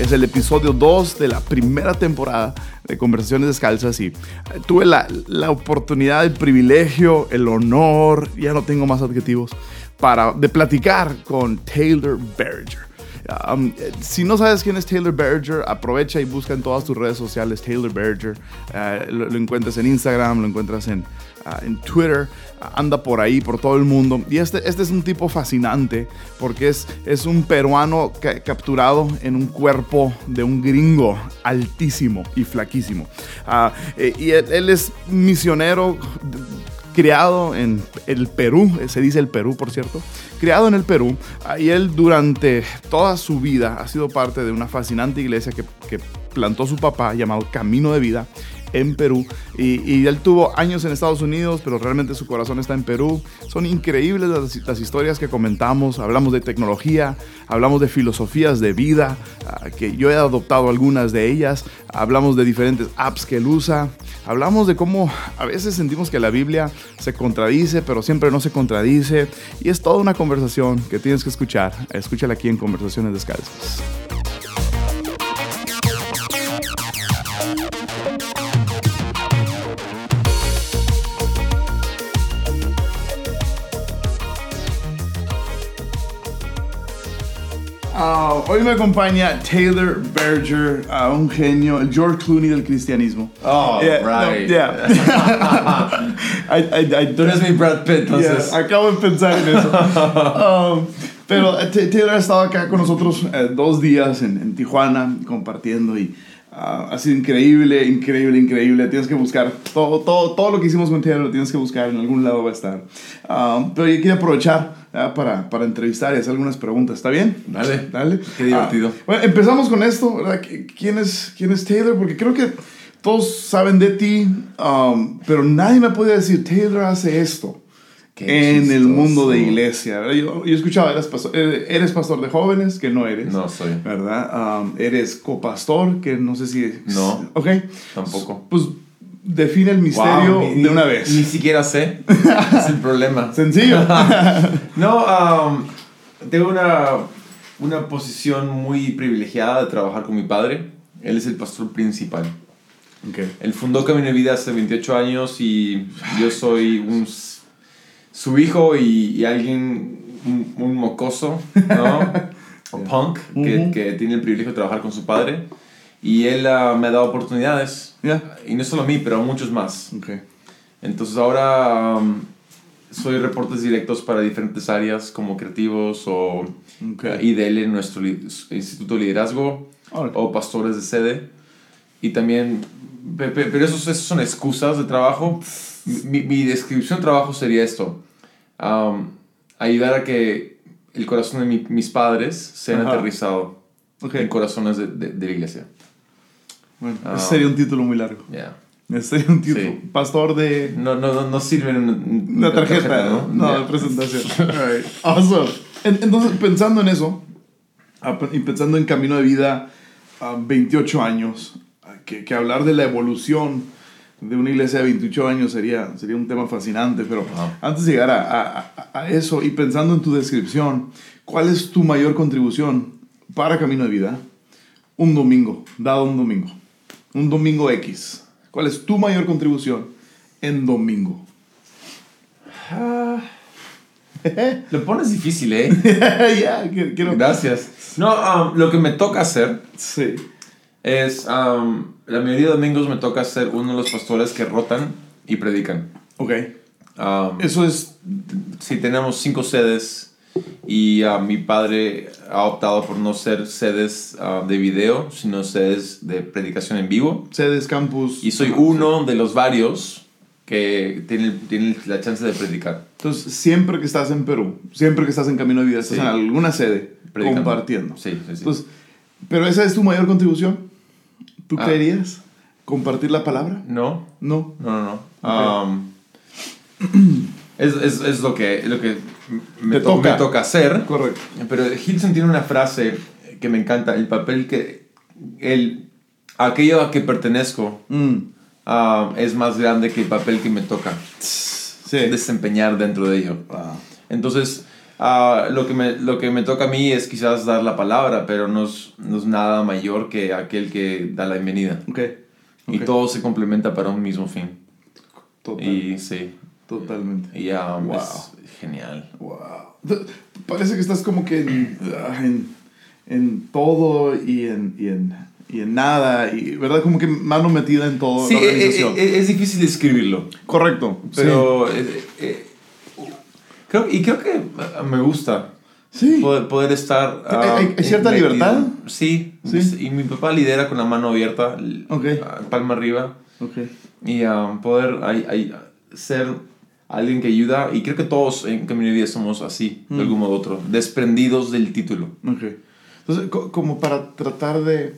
Es el episodio 2 de la primera temporada de Conversaciones Descalzas y eh, tuve la, la, oportunidad, el privilegio, el honor, ya no tengo más adjetivos, para, de platicar con Taylor Berger. Um, si no sabes quién es Taylor Berger, aprovecha y busca en todas tus redes sociales Taylor Berger. Uh, lo, lo, encuentras en Instagram, lo encuentras en, uh, en Twitter anda por ahí, por todo el mundo. Y este, este es un tipo fascinante porque es, es un peruano ca capturado en un cuerpo de un gringo altísimo y flaquísimo. Uh, y él, es misionero criado en el Perú, se dice el Perú por cierto, criado en el Perú, y él durante toda su vida ha sido parte de una fascinante iglesia que, que plantó su papá llamado Camino de Vida en Perú. Y, y, él tuvo años en Estados Unidos, pero realmente su corazón está en Perú. Son increíbles las, las historias que comentamos. Hablamos de tecnología, hablamos de filosofías de vida, uh, que yo he adoptado algunas de ellas. Hablamos de diferentes apps que él usa. Hablamos de cómo a veces sentimos que la Biblia se contradice, pero siempre no se contradice. Y es toda una conversación que tienes que escuchar. Escúchala aquí en Conversaciones Descalzas. Uh, hoy me acompaña Taylor Berger, uh, un genio, el George Clooney del cristianismo. Oh, yeah, right. No, yeah. I, I, I, Tú eres mi Brad Pitt, entonces. Yeah, acabo de pensar en eso. um, pero Taylor ha estado acá con nosotros eh, dos días en, en, Tijuana compartiendo y uh, ha sido increíble, increíble, increíble. Tienes que buscar todo, todo, todo lo que hicimos con Taylor, lo tienes que buscar, en algún lado va a estar. Um, pero yo quería aprovechar uh, para, para entrevistar y hacer algunas preguntas. ¿Está bien? Dale. Dale. Qué divertido. Uh, bueno, empezamos con esto, ¿verdad? ¿Quién es, ¿Quién es Taylor? Porque creo que todos saben de ti, um, pero nadie me puede decir, Taylor hace esto en chistoso. el mundo de iglesia. ¿verdad? Yo, yo escuchaba, eres pastor, eres pastor de jóvenes, que no eres. No soy. ¿Verdad? Um, eres copastor, que no sé si... No. Ok. Tampoco. Pues define el misterio wow, ni, de una vez. Ni siquiera sé. es el problema. Sencillo. no, um, tengo una, una posición muy privilegiada de trabajar con mi padre. Él es el pastor principal. Okay. Él fundó Camino de Vida hace 28 años y yo soy un, su hijo y, y alguien, un, un, mocoso, ¿no? o punk, que, uh -huh. que, tiene el privilegio de trabajar con su padre. Y él uh, me ha dado oportunidades. Yeah. Y no solo a mí, pero a muchos más. Okay. Entonces ahora um, soy reportes directos para diferentes áreas como creativos o okay. uh, IDL, nuestro Instituto de Liderazgo, okay. o pastores de sede. Y también, pero esos, esos son excusas de trabajo. Mi, mi, descripción de trabajo sería esto. Um, ayudar a que el corazón de mi, mis padres sean Ajá. aterrizado Okay. en corazones de, de, de la iglesia. Bueno, Ah. ese sería un título muy largo. Yeah. Ese sería un título. Sí. Pastor de... No, no, no, no sirve una, Una tarjeta, ¿no? No, Yeah. de presentación. All right. Awesome. En- Entonces, pensando en eso, ah, y pensando en camino de vida a 28 años, ah, que, que hablar de la evolución de una iglesia de 28 años sería, sería un tema fascinante, pero Wow. antes de llegar a- a- a eso y pensando en tu descripción, ¿cuál es tu mayor contribución para Camino de Vida? Un domingo, dado un domingo, un domingo X. ¿Cuál es tu mayor contribución en domingo? Lo pones difícil, ¿eh? ya, quiero, Gracias. No, um, lo que me toca hacer Sí. es, um, la mayoría de domingos me toca ser uno de los pastores que rotan y predican. Ok. Um, Eso es. sí, tenemos cinco sedes y uh, mi padre ha optado por no ser sedes uh, de video, sino sedes de predicación en vivo. Sedes, campus. Y soy uno de los varios que tiene, tiene la chance de predicar. Entonces, siempre que estás en Perú, siempre que estás en Camino de Vida, estás Sí. en alguna sede Predicando. compartiendo. Sí, sí, sí. Entonces, pero esa es tu mayor contribución. ¿Tú Ah. querías compartir la palabra? no, No. no, no, no. Ok. Um, es, es, es lo que, lo que me, Te to- toca. me toca hacer. Correcto. Pero Hilton tiene una frase que me encanta, el papel que, el, aquello a que pertenezco Mm. ah, es más grande que el papel que me toca Sí. desempeñar dentro de ello. Wow. Entonces, ah, lo, que me, lo que me toca a mí es quizás dar la palabra, pero no es, no es nada mayor que aquel que da la bienvenida. Ok. Y Ok. todo se complementa para un mismo fin. Total- Y sí, Totalmente. y ah, Wow. es genial. Wow. Parece que estás como que en, ah, en, en todo y en, y, en, y en nada. Y, ¿Verdad? Como que mano metida en todo Sí, la eh, organización. eh, eh, es difícil describirlo. Correcto. Pero eh, eh, creo, y creo que me gusta Sí. poder, poder estar... ah, ¿Hay- hay cierta metido. libertad? Sí, Sí. Y mi papá lidera con la mano abierta, l- Ok. ah, palma arriba, Ok. y ah, poder ser alguien que ayuda. Y creo que todos en Camino de Vida somos así, de Mm. algún modo u otro, desprendidos del título. Entonces, co- como para tratar de,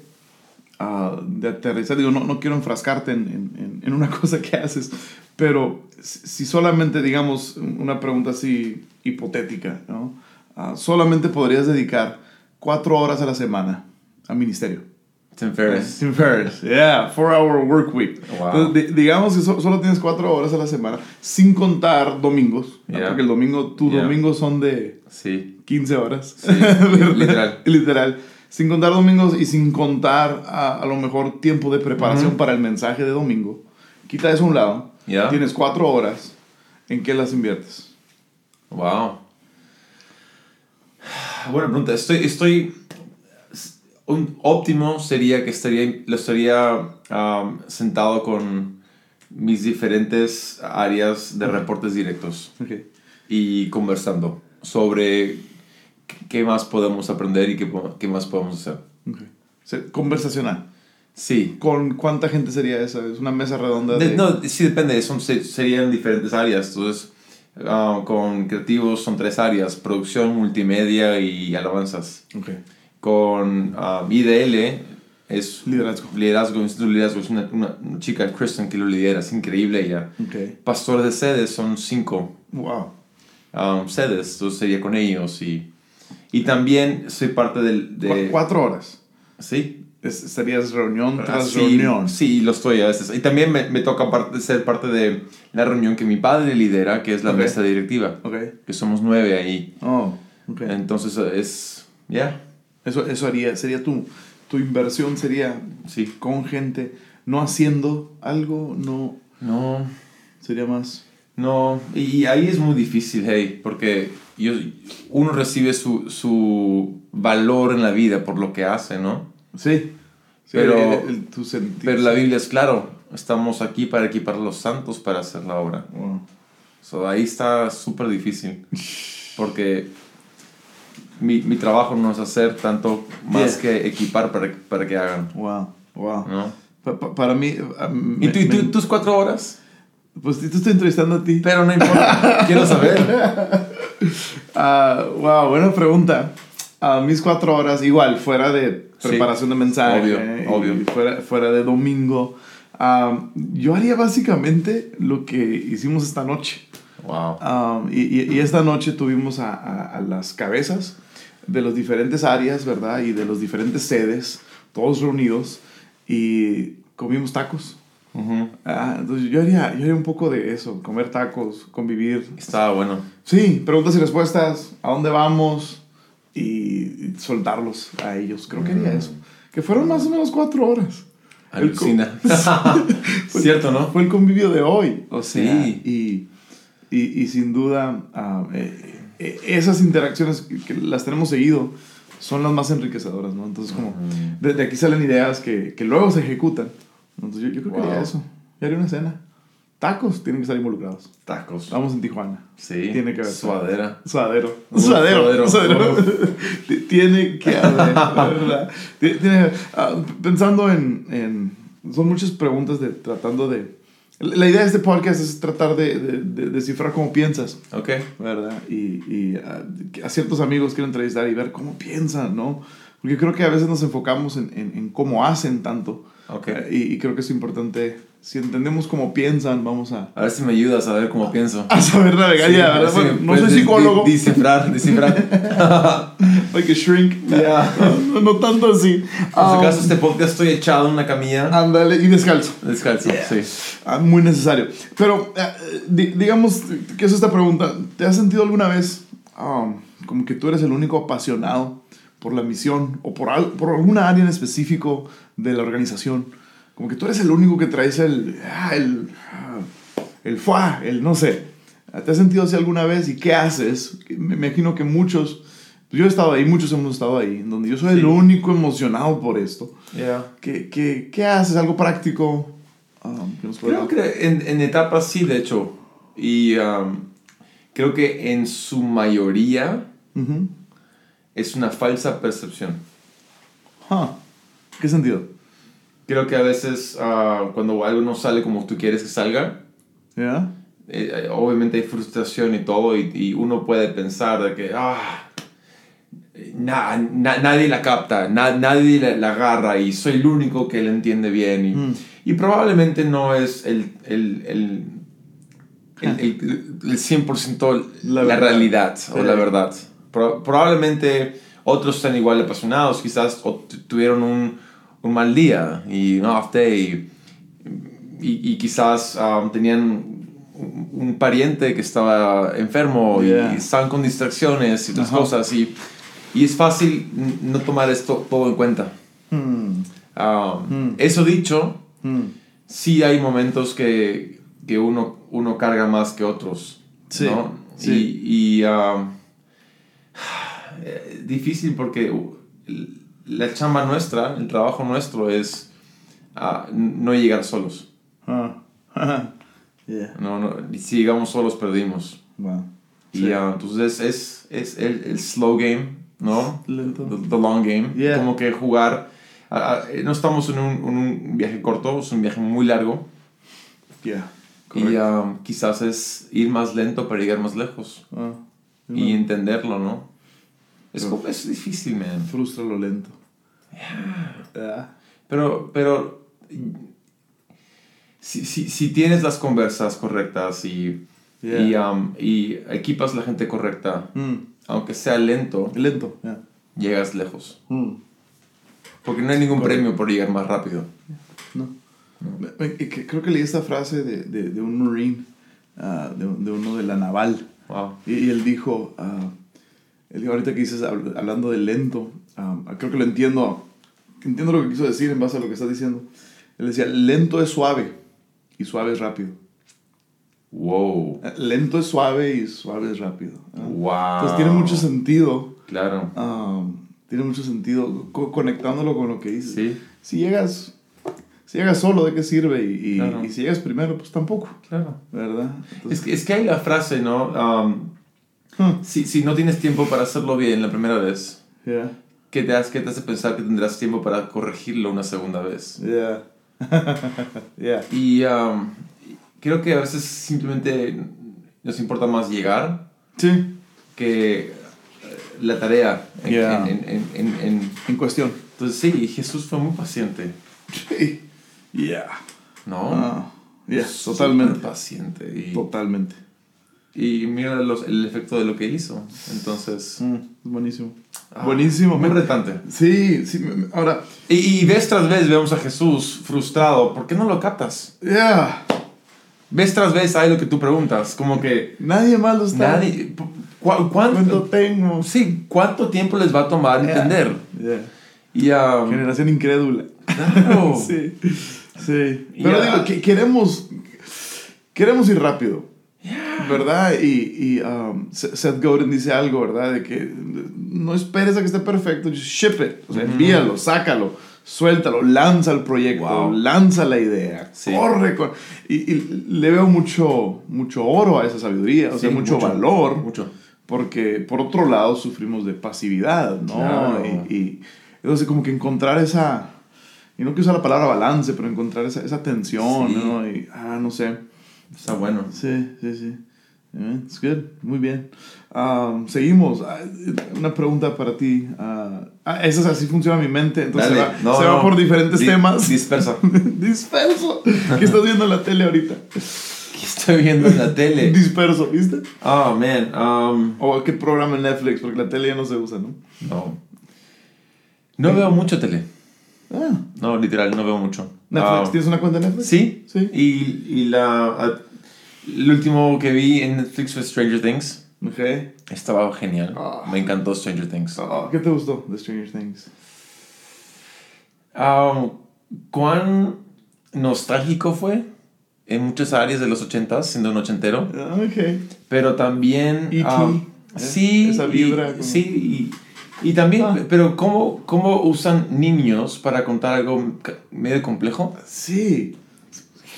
ah, de aterrizar, digo, no, no quiero enfrascarte en, en- en- una cosa que haces, pero si solamente, digamos, una pregunta así hipotética, ¿no? Ah, solamente podrías dedicar cuatro horas a la semana a ministerio. Tim Ferriss. Tim Ferriss, yeah, four hour work week. Wow. Entonces, di- digamos que so- solo tienes cuatro horas a la semana, sin contar domingos. Yeah. porque el domingo, tus Yeah. domingos son de Sí. 15 horas. Sí, literal. Literal. Sin contar domingos y sin contar a, a lo mejor tiempo de preparación para el mensaje de domingo. Quita eso a un lado. Ya. Tienes cuatro horas. ¿En qué las inviertes? Wow. Buena pregunta. Estoy, estoy. Un óptimo sería que estaría, lo estaría um, sentado con mis diferentes áreas de reportes directos y conversando sobre qué más podemos aprender y qué, qué más podemos hacer. ok. Se- Conversacional. Sí. ¿Con cuánta gente sería esa? ¿Es una mesa redonda? De- De, no, sí depende, son, se- serían diferentes áreas. Entonces, ah, con creativos son tres áreas, producción, multimedia y alabanzas. Con ah, IDL es Liderazgo. liderazgo, Instituto de Liderazgo, es una, una- una chica, Kristen, que lo lidera, es increíble ella. Ok. Pastores de sedes son cinco Wow. um, sedes, entonces sería con ellos. Y, y también soy parte del... Cu- De, cuatro horas. Sí, Es- estarías reunión tras Ah, sí, reunión. Sí, lo estoy a veces. Y también me, me toca parte, ser parte de la reunión que mi padre lidera, que es la mesa directiva, Ok. que somos nueve ahí. Oh, ok. Entonces es, ya, Eso, eso haría, sería tu, tu inversión, sería sí. con gente, no haciendo algo, no, No, sería más... no, y ahí es muy difícil, hey, porque yo, uno recibe su, su valor en la vida por lo que hace, ¿no? Sí, sí, Pero- el- el- tu sentir- Pero la Biblia es claro, estamos aquí para equipar a los santos para hacer la obra. Wow. So, ahí está súper difícil. Porque mi, mi trabajo no es hacer tanto más Yeah. que equipar para, para que hagan. Wow, wow. ¿no? Pa- pa- para mí... ah, ¿Y me- tú, y tú- me- tus cuatro horas? Pues te estoy entrevistando a ti. Pero no importa. Quiero saber. Ah, wow, buena pregunta. A mis cuatro horas, igual, fuera de Sí, preparación de mensaje. obvio, eh, obvio. y fuera, fuera de domingo. ah, yo haría básicamente lo que hicimos esta noche. Wow. Um, y, y- y esta noche tuvimos a, a- a las cabezas de las diferentes áreas, ¿verdad? Y de los diferentes sedes, todos reunidos, y comimos tacos. Ujú. Ah, entonces yo haría, yo haría un poco de eso, comer tacos, convivir. Estaba bueno. Sí, preguntas y respuestas, a dónde vamos y, y soltarlos a ellos. Creo que haría eso. Que fueron más o menos cuatro horas. Alucina. Cierto, ¿no? Fue el convivio de hoy. O Sí. y, y, y sin duda, ah, eh, esas interacciones que, que las tenemos seguido son las más enriquecedoras, ¿no? Entonces, como, de, de aquí salen ideas que, que luego se ejecutan. Entonces, yo, yo creo que haría Wow. eso. Yo haría una cena. Tacos tienen que estar involucrados. Tacos. Estamos en Tijuana. Sí. Tiene que haber. Suadera. Suadero. Uh, suadero. suadero. suadero. Tiene que haber, Tiene, ah, pensando en, en- Son muchas preguntas de, tratando de La idea de este podcast es tratar de, de- de descifrar cómo piensas, Ok. ¿verdad? Y, y a, a ciertos amigos quiero entrevistar y ver cómo piensan, ¿no? Porque creo que a veces nos enfocamos en, en, en cómo hacen tanto. Ok. Eh, Y, y creo que es importante, si entendemos cómo piensan, vamos a, A ver si me ayudas a ver cómo pienso. a saber navegar Sí, ya, ¿verdad? sí, Bueno, no puedes soy psicólogo, Descifrar, descifrar. hay que shrink. Ya. No, no tanto así. Por si Ah, acaso este podcast estoy echado en una camilla. Ándale, y descalzo. Descalzo, sí. Ah, muy necesario. Pero, eh, di- digamos que es esta pregunta. ¿Te has sentido alguna vez um, como que tú eres el único apasionado por la misión o por, al- por alguna área en específico de la organización? Como que tú eres el único que traes el... ah, el, ah, el fuá, el no sé. ¿Te has sentido así alguna vez y qué haces? Me imagino que muchos... pues Yo he estado ahí, muchos hemos estado ahí, en donde yo soy el Sí. único emocionado por esto. Yeah. ¿Qué, qué, qué haces? ¿Algo práctico? Um, que nos pueda- Creo que en, en etapas sí, de hecho. Y um, creo que en su mayoría Ujú. es una falsa percepción. Huh. ¿Qué sentido? Creo que a veces ah, cuando algo no sale como tú quieres que salga, eh, obviamente hay frustración y todo, y, y uno puede pensar de que, ah, na- na- nadie la capta, na- nadie la, la agarra y soy el único que la entiende bien. Y, Mm. y probablemente no es el, el, el, el, el- el 100% La la, realidad o Sí. la verdad. Pro- probablemente otros están igual de apasionados, quizás o tu- tuvieron un, un mal día y un off day y, y quizás um, tenían un, pariente que estaba enfermo Yeah. y estaban con distracciones y otras cosas y, y es fácil no tomar esto todo en cuenta. Hmm. Um, Mm. Eso dicho, Hmm. sí hay momentos que, que uno, uno carga más que otros. Sí, ¿no? sí. Y, y, um, eh, difícil porque la chamba nuestra, el trabajo nuestro es ah, no llegar solos. Ah. yeah. No, no, si llegamos solos perdimos. Wow. Y Sí. ah, entonces es, es el, el slow game, ¿no? Lento. The, the long game. Yeah. Como que jugar. ah, no estamos en un, en un viaje corto, es un viaje muy largo. Yeah. Y quizás es ir más lento para llegar más lejos. Ah. Y entenderlo, ¿no? Es, como- es difícil, man. Frustra lo lento. Yeah. Pero, pero si, si, si tienes las conversas correctas y, Yeah. y, um, y equipas la gente correcta, Hmm. aunque sea lento, Lento. Yeah. llegas lejos. Hmm. Porque no hay ningún Correcto. premio por llegar más rápido. No. Creo que leí esta frase de, de, de un marine, ah, de, de uno de la naval, Wow. y, y él dijo, ah, él dijo, ahorita que dices, habl- hablando de lento, ah, creo que lo entiendo, entiendo lo que quiso decir en base a lo que estás diciendo. Él decía, lento es suave y suave es rápido. Wow. Ah, Lento es suave y suave es rápido. ah. Wow. Entonces tiene mucho sentido, Claro. tiene mucho sentido co- conectándolo con lo que dices. Sí, Si llegas, si llegas solo, ¿de qué sirve? Y, y- Claro. y si llegas primero, pues tampoco, claro. ¿verdad? Es que, es que hay la frase, ¿no? Um, huh, si, si no tienes tiempo para hacerlo bien la primera vez, yeah, ¿qué te, hace, qué te hace pensar que tendrás tiempo para corregirlo una segunda vez? yeah. yeah. Y um, creo que a veces simplemente nos importa más llegar Sí, que eh, la tarea. En, Yeah. en- en- en- cuestión. entonces sí, Jesús fue muy paciente, Sí. Yeah. ¿no? Ah, Súper totalmente. paciente. Y, Totalmente. Y mira los- el efecto de lo que hizo. Entonces, Mm, buenísimo. ah, buenísimo. Muy retante. Sí, sí. Ahora, Y, y vez tras vez vemos a Jesús frustrado. ¿Por qué no lo captas? yeah. Vez tras vez hay lo que tú preguntas. Como que Nadie más lo está. nadie... ¿cu- ¿Cuánto ¿Cuánto, tengo? sí, ¿Cuánto tiempo les va a tomar Yeah. entender? Yeah. Y um, Generación incrédula. claro. Sí, sí. Pero digo, que queremos, queremos ir rápido, ¿verdad? Y, y um, Se- Seth Godin dice algo, ¿verdad? De que no esperes a que esté perfecto, just ship it. O sea, envíalo, sácalo, suéltalo, lanza el proyecto, Wow. lanza la idea, Sí. corre con... Y, y le veo mucho, mucho oro a esa sabiduría, o sea, Sí, mucho, mucho, valor. mucho. Porque por otro lado sufrimos de pasividad, ¿no? Claro. Y, y entonces como que encontrar esa, y no quiero usar la palabra balance, pero encontrar esa, esa tensión, Sí. ¿no? Y, ah, no sé. Está bueno. Sí, sí, sí. Yeah, it's good. Muy bien. Um, seguimos. Ah, Una pregunta para ti. Ah, ah, esa es así funciona mi mente. Entonces Dale. se, va, No, se va no. por diferentes Di- temas. Disperso. Disperso. ¿Qué estás viendo en la tele ahorita? ¿Qué estoy viendo en la tele? Disperso, ¿viste? Oh, man. Um, O qué programa en Netflix, porque la tele ya no se usa, ¿no? no. No veo mucho tele. Ah, No, literal, no veo mucho. Netflix. Ah, ¿Tienes una cuenta de Netflix? Sí. Sí. Y, y la, el último que vi en Netflix fue Stranger Things. Ok. Estaba genial. Ah. Me encantó Stranger Things. Ah, ¿Qué te gustó de Stranger Things? Ah, ¿Cuán nostálgico fue? En muchas áreas de los 80s, siendo un ochentero. Ah, Ok. Pero también... E.T., ah, ¿eh? sí. Esa y- vibra como- sí, y, y también... Ah. Pero ¿cómo, ¿cómo usan niños para contar algo medio complejo? Sí.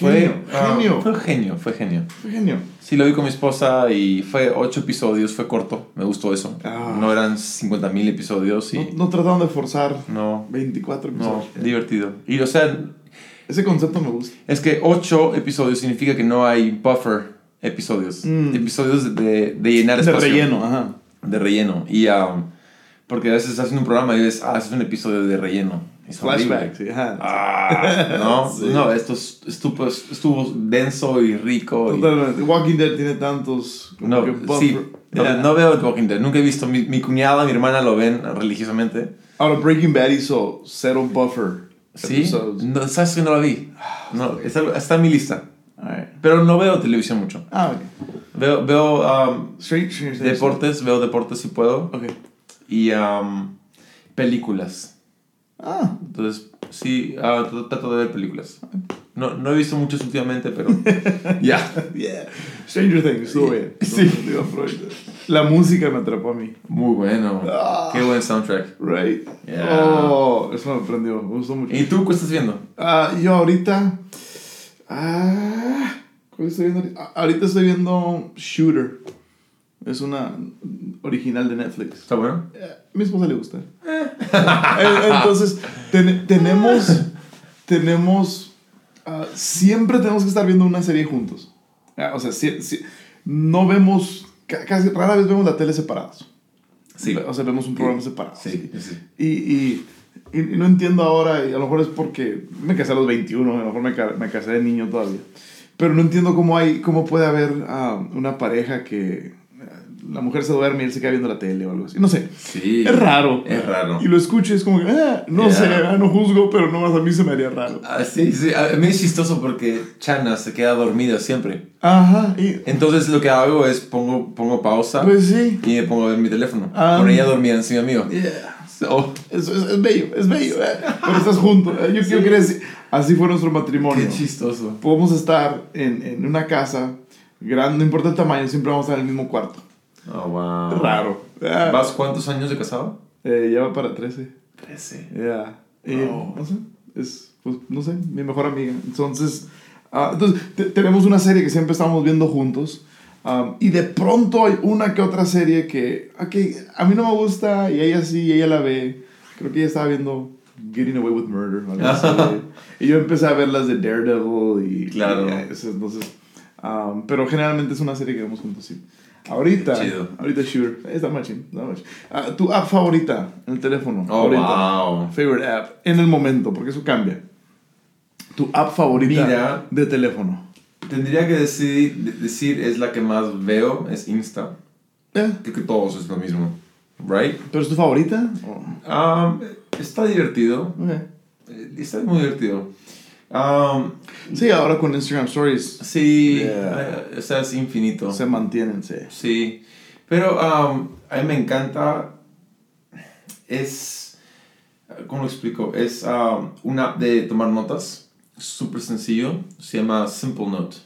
Fue Genio. ah. Fue genio, fue genio. Fue genio. Sí, lo vi con mi esposa y fue ocho episodios, fue corto, me gustó eso. Ah. No eran 50 mil episodios y... No, no trataron de forzar No, 24 no, episodios. divertido. Y o sea, Ese concepto me gusta. es que ocho episodios significa que no hay buffer episodios. Mm. Episodios de, de llenar De espacio. relleno, ajá. De relleno. Y um, porque a veces haciendo un programa y ves, ah, es un episodio de relleno. Es horrible. Flashback, sí, ajá. Ah, no, Sí. no, esto es- estuvo, estuvo denso y rico. y- Totalmente. Walking Dead tiene tantos. como No, que sí, no, Yeah. no veo The Walking Dead, nunca he visto, mi, mi cuñada, mi hermana lo ven religiosamente. Ahora, Breaking Bad hizo cero buffer. ¿Sí? episodes. No, ¿Sabes que no la vi? No, está, está en mi lista. Alright. Pero no veo televisión mucho. Ah. Veo, veo um, Things. deportes, veo deportes si puedo. Ok. Y um, películas. Ah, Entonces, sí, ah, tr- trato de ver películas. No, no he visto muchas últimamente, pero ya. yeah. Stranger Things, estuvo bien. Sí. Digo. La música me atrapó a mí. Muy bueno. Ah. Qué buen soundtrack. Right? Yeah. Oh, eso me prendió. Me gustó mucho. ¿Y tú qué estás viendo? Ah, yo ahorita. Ah, ¿cuál estoy viendo ahorita? Ah, ahorita estoy viendo Shooter. Es una original de Netflix. ¿Está bueno? Eh, A mi esposa le gusta. Eh, Entonces, ten- tenemos. Tenemos. ah, siempre tenemos que estar viendo una serie juntos. Ah, o sea, si- si- no vemos. ca- Casi rara vez vemos la tele separados. Sí. O sea, vemos un programa separado. Sí, sí. Y, y, y, y no entiendo ahora, y a lo mejor es porque me casé a los 21, a lo mejor me, me casé de niño todavía. Pero no entiendo cómo, hay, cómo puede haber ah, una pareja que la mujer se duerme y él se queda viendo la tele o algo así. No sé. Sí. Es raro. Es raro. Y lo escucho y es como que, ah, no Yeah. sé, ah, no juzgo, pero nomás a mí se me haría raro. Ah, sí, sí. A mí es chistoso porque Chana se queda dormida siempre. Ajá, y Entonces lo que hago es pongo, pongo pausa pues sí. y me pongo a ver mi teléfono. Ah. Con ella dormida encima mío. Yeah. So, Es, es, es bello, es bello. eh. Pero estás juntos. eh. Yo quiero que eres- así fue nuestro matrimonio. qué chistoso. podemos estar en, en una casa grande, no importa el tamaño, siempre vamos a estar en el mismo cuarto. Oh, wow. Raro. Ah, ¿Vas cuántos años de casado? eh, ya va para 13. 13. Ya. Y, Oh. No sé. Es, pues, no sé, mi mejor amiga. Entonces, ah, entonces te- tenemos una serie que siempre estamos viendo juntos. ah, y de pronto hay una que otra serie que, ok, a mí no me gusta y ella sí, y ella la ve. Creo que ella estaba viendo Getting Away with Murder. así. y yo empecé a ver las de Daredevil y... Claro. y, entonces, ah, pero generalmente es una serie que vemos juntos, sí. Ahorita, Chido. ahorita Shooter, está machín. Ah, tu app favorita en el teléfono. Oh, ahorita. wow. Favorite app en el momento, porque eso cambia. Tu app favorita Mira. de teléfono. Tendría que decir, de- decir es la que más veo, es Insta. Eh, Creo que todos es lo mismo. Right? ¿Pero es tu favorita? Um, está divertido. ok. Eh, Está muy divertido. Um, Sí, ahora con Instagram Stories sí, Yeah. eh, o sea, es infinito. se mantienen, sí. Sí, pero um, a mí me encanta, es, ¿cómo lo explico? Es um, una app de tomar notas, súper sencillo, se llama Simple Note.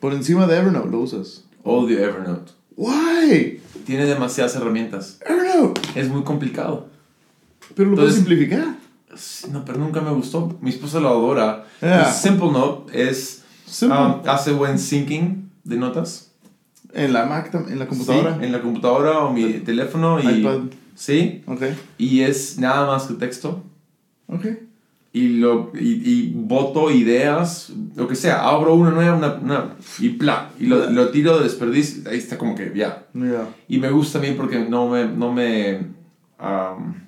Por encima de Evernote lo usas. Odio Evernote. Why? Tiene demasiadas herramientas, Evernote. es muy complicado. Pero lo puedes Entonces- simplificar. No, pero nunca me gustó. Mi esposa lo adora. Yeah. Simple Note es, Simple. um, hace buen syncing de notas. en la Mac, en la computadora. Sí, en la computadora o mi teléfono y... iPad. Sí, Ok, y es nada más que texto. ok. y, lo, y, y voto ideas, lo que sea, abro una nueva una, una- y pla, y lo, lo tiro de desperdicio, ahí está como que ya. Yeah. Y me gusta bien porque no me, no me am,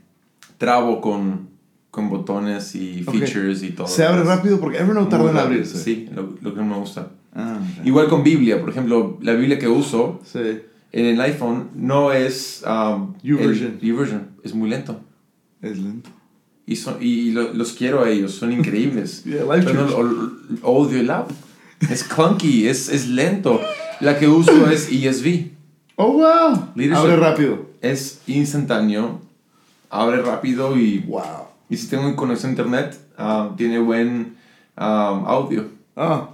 trabo con, con botones y features y todo. Se abre rápido porque Evernote tarda en abrirse. Sí, lo, lo que no me gusta. Ah, ok. Igual con Biblia, por ejemplo, la Biblia que uso Sí. en el iPhone no es... um, YouVersion. es muy lento. Es lento. Y, son, y lo- los quiero a ellos, son increíbles. Yeah, Pero no, odio el app. Es clunky, es, es lento. La que uso es ESV. Oh, wow. Leadership. Abre rápido. Es instantáneo, abre rápido y, Wow. Y si tengo conexión a internet, ah, tiene buen ah, audio. Ah,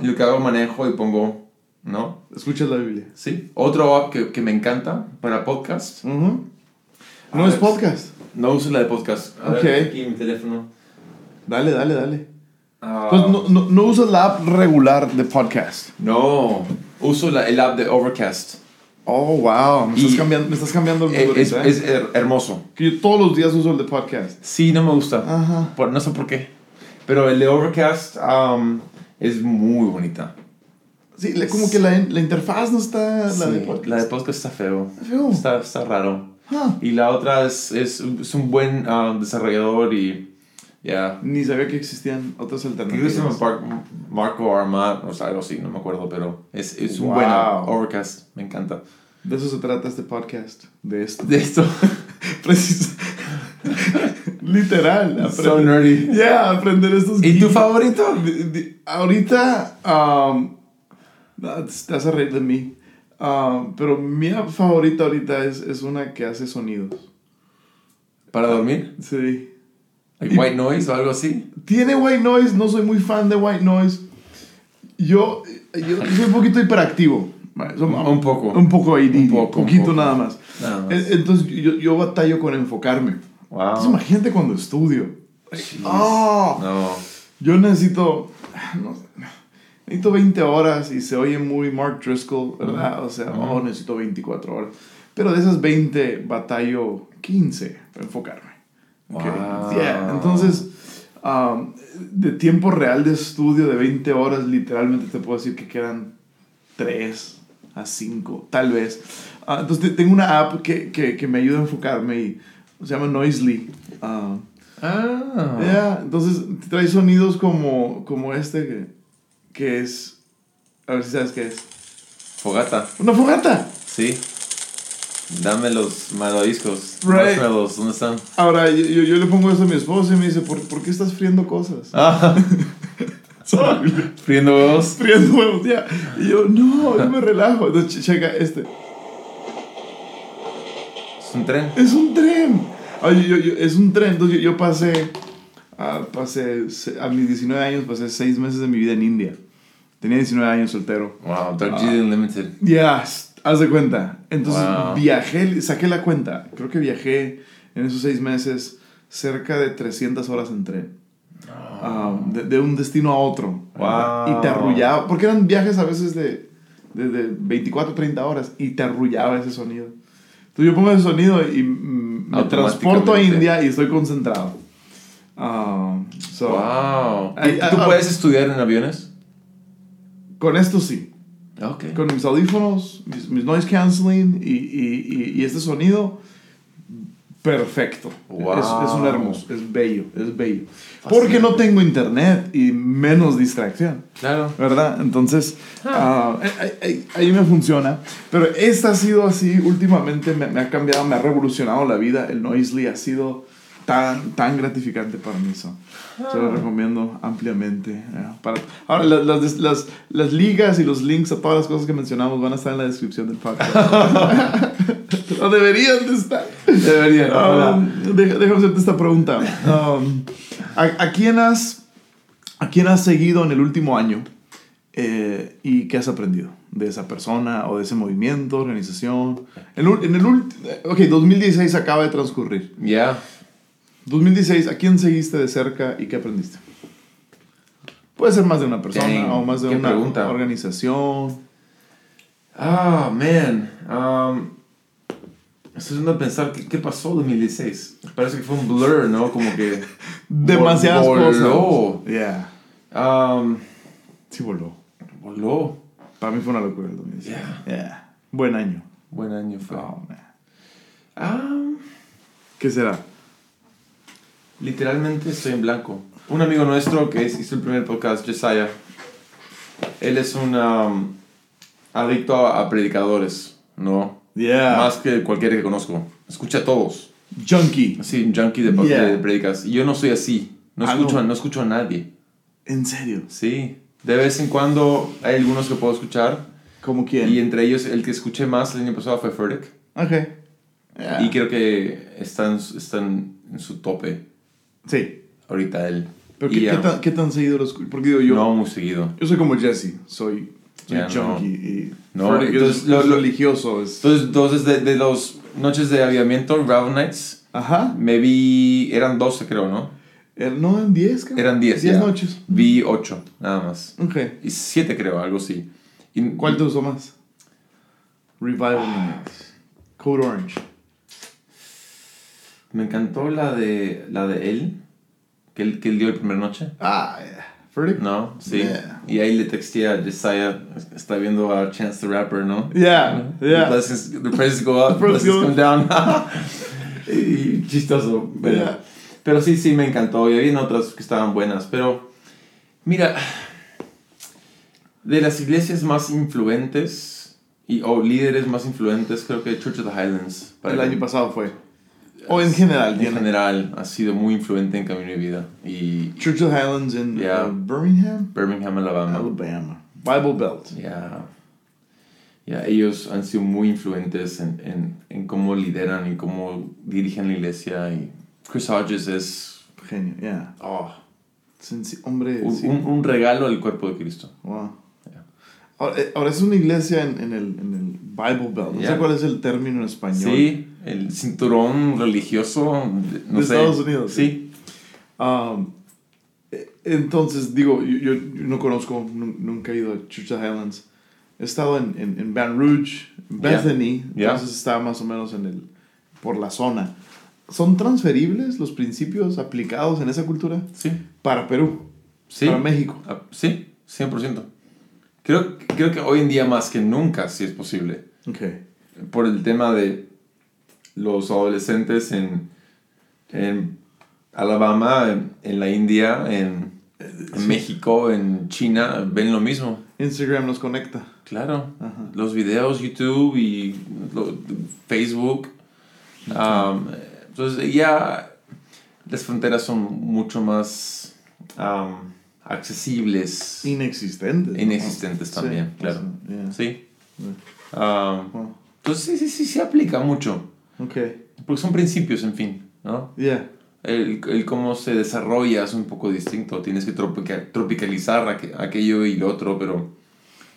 Y lo que hago manejo y pongo, ¿no? escuchas la Biblia. Sí. Otro app que, que me encanta para podcast. No Ah, es podcast. No uso la de podcast. A ver, Ok. aquí en mi teléfono. Dale, dale, dale. Ah, Pues no, no, no usas la app regular de podcast. no, uso la, el app de Overcast. Oh, wow. Me, estás, cambiando, me estás cambiando el Eh, mundo Es, ahorita, ¿eh? es her- hermoso. Que yo todos los días uso el de podcast. Sí, no me gusta. Ajá. Por- no sé por qué. Pero el de Overcast um, es muy bonita. Sí, le- como que la, la interfaz no está la de Sí, podcast. la de podcast está feo. Feo. Está, está raro. Ah, Y la otra es, es, es un buen um, desarrollador y ya. Ni sabía que existían otras Creo que se alternativas. llama Mar- Marco Armat, o sea, algo así, no me acuerdo, pero es, es un Wow. buen app. Overcast, me encanta. De eso se trata este podcast. De esto. De esto, Preciso. Literal. so aprender- nerdy. Yeah, aprender estos ¿Y tu favorito? Ahorita, um, te vas a reír de mí. Um, pero mi favorita ahorita es, es una que hace sonidos. ¿Para dormir? Sí. White noise o algo así. Tiene white noise, no soy muy fan de white noise. Yo, yo soy un poquito hiperactivo. Un poco. Un poco ADD, Un poco, un poquito poco. nada más. Nada más. Entonces yo, yo batallo con enfocarme. Wow. Entonces, imagínate cuando estudio. Ah, No. Yo necesito, no necesito 20 horas y se oye muy Mark Driscoll, ¿verdad? O sea, oh, necesito 24 horas. Pero de esas 20 batallo 15 para enfocarme. Ok, Wow. yeah, Entonces, um, de tiempo real de estudio de 20 horas, literalmente te puedo decir que quedan 3 a 5, tal vez. Ah, entonces, te- tengo una app que, que, que me ayuda a enfocarme y se llama Noisely. Ah, Ah. ya, entonces trae sonidos como, como este que, que es. A ver si sabes qué es. Fogata. ¡Una fogata! Sí. Dame los malodiscos. Right. Marshmallows, ¿dónde están? Ahora, yo, yo, yo le pongo eso a mi esposa y me dice: ¿Por, ¿por qué estás friendo cosas? Ah. Friendo huevos. friendo huevos, ya. Y yo, no, yo me relajo. Entonces, che- checa este. Es un tren. Es un tren. Yo, es un tren. Entonces, yo, yo pasé, ah, pasé, a mis 19 años, pasé 6 meses de mi vida en India. Tenía 19 años soltero. Wow, Darjeeling Unlimited. Ya, haz de cuenta. Entonces Wow. viajé, saqué la cuenta. Creo que viajé en esos seis meses cerca de 300 horas en tren. Ah, de, de un destino a otro. Wow. Y te arrullaba. Porque eran viajes a veces de, de, de 24, 30 horas. Y te arrullaba ese sonido. Entonces yo pongo ese sonido y me transporto a. India y estoy concentrado. Ah, so, Wow. ¿Y ¿Tú ah, puedes estudiar en aviones? Con esto sí. Ok. con mis audífonos, mis, mis noise canceling y, y, y, y este sonido perfecto. Wow. Es, es un hermoso, es bello, es bello. Porque no tengo internet y menos distracción, Claro. ¿verdad? Entonces, ah, ahí- ahí, ahí me funciona. Pero esta ha sido así, últimamente me, me ha cambiado, me ha revolucionado la vida. El Noisely ha sido tan, tan gratificante para mí. so. Se lo recomiendo ampliamente. eh, para, ahora, las, las, las, las ligas y los links a todas las cosas que mencionamos van a estar en la descripción del podcast. o deberían de estar. Deberían. Um, deja- déjame hacerte esta pregunta. Um, ¿a, a quién has, ¿A quién has seguido en el último año eh, y qué has aprendido de esa persona o de ese movimiento, organización? En, el- en el ulti- ok, 2016 acaba de transcurrir. Ya. 2016, ¿a quién seguiste de cerca y qué aprendiste? Puede ser más de una persona Dang, o más de una pregunta. organización. Ah, man. Um, Estoy tratando de pensar qué, qué pasó en 2016. Parece que fue un blur, ¿no? Como que. Demasiadas voló. cosas. Yeah. Um, Sí voló. voló. Para mí fue una locura el 2016. Yeah. Yeah. Buen año. Buen año fue. Oh, man. Ah, ¿Qué será? Literalmente estoy en blanco. Un amigo nuestro que es- hizo el primer podcast, Josiah, él es un um, adicto a, a predicadores, ¿no? Yeah. Más que cualquiera que conozco. Escucha a todos. Junkie. Sí, un junkie de, Yeah. de predicas. Y yo no soy así. No escucho, no. no escucho a nadie. ¿En serio? Sí. De vez en cuando hay algunos que puedo escuchar. ¿Como quién? Y entre ellos, el que escuché más el año pasado fue Furtick. Ok. Yeah. Y creo que están, están en su tope Sí. ahorita él. Pero ¿qué, qué tan, qué tan seguido lo escucho? Porque digo, yo, No muy seguido. yo soy como Jesse. Soy, soy no. junkie. Y No, es- entonces, es, lo- lo- religioso. Es... Entonces, entonces de, de los noches de aviamiento, Ravel Nights, Ajá. me vi, eran 12 creo, ¿no? Eh, No, en 10, creo. Eran 10. 10 ya. noches. Vi 8, nada más. Ok. Y 7 creo, algo así. Y, ¿Cuál te gustó más? Revival Nights. Code Orange. Me encantó la de, la de él, que él, que él dio el primer noche. Ah, yeah. Furtick? No, sí. Yeah. Y ahí le texté a Josiah, está viendo a Chance the Rapper, ¿no? Yeah, The, yeah. blessings, the praises go up, The the praises come down. y chistoso. Pero, Yeah. pero sí, sí, me encantó. Y había otras que estaban buenas. Pero, mira, de las iglesias más influentes y, o líderes más influentes, creo que Church of the Highlands. para El año pasado fue. O en general, En general, ha sido muy influente en Camino de Vida. Y Church of Highlands en Yeah. uh, Birmingham, Birmingham, Alabama. Alabama. Bible Belt. Ya, ya, ellos han sido muy influentes en, en, en cómo lideran y cómo dirigen la iglesia. Y Chris Hodges es Genio, yeah. oh, Sensi- hombre, un, sí. un- un regalo al cuerpo de Cristo. Wow. Yeah. Ahora, eh, ahora es una iglesia en, en, el, en el Bible Belt. No sé Yeah. cuál es el término en español. Sí, el cinturón religioso de, no De sé. Estados Unidos. Sí, Um, eh, entonces, digo, yo, yo- no conozco, nu- nunca he ido a Church of Highlands. He estado en, en, en Baton Rouge, Yeah. Bethany, Yeah. entonces está más o menos en el, por la zona. ¿Son transferibles los principios aplicados en esa cultura sí, para Perú, sí. para México? Ah, sí, 100%. Creo, creo que hoy en día más que nunca sí es posible. Okay. por el tema de los adolescentes en, en Alabama, en, en la India, en, en México, en China, ven lo mismo. Instagram nos conecta. Claro. Ajá. Los videos, YouTube y lo- Facebook. Um, entonces ya las fronteras son mucho más um, accesibles. Inexistentes. ¿no? Inexistentes Sí, también, claro. sí, yeah. Sí. Yeah. Um, Wow. entonces sí, sí, sí, se aplica mucho. Ok. Porque son principios, en fin, ¿no? Yeah. El, el cómo se desarrolla es un poco distinto. Tienes que tropica- tropicalizar aqu- aquello y lo otro, pero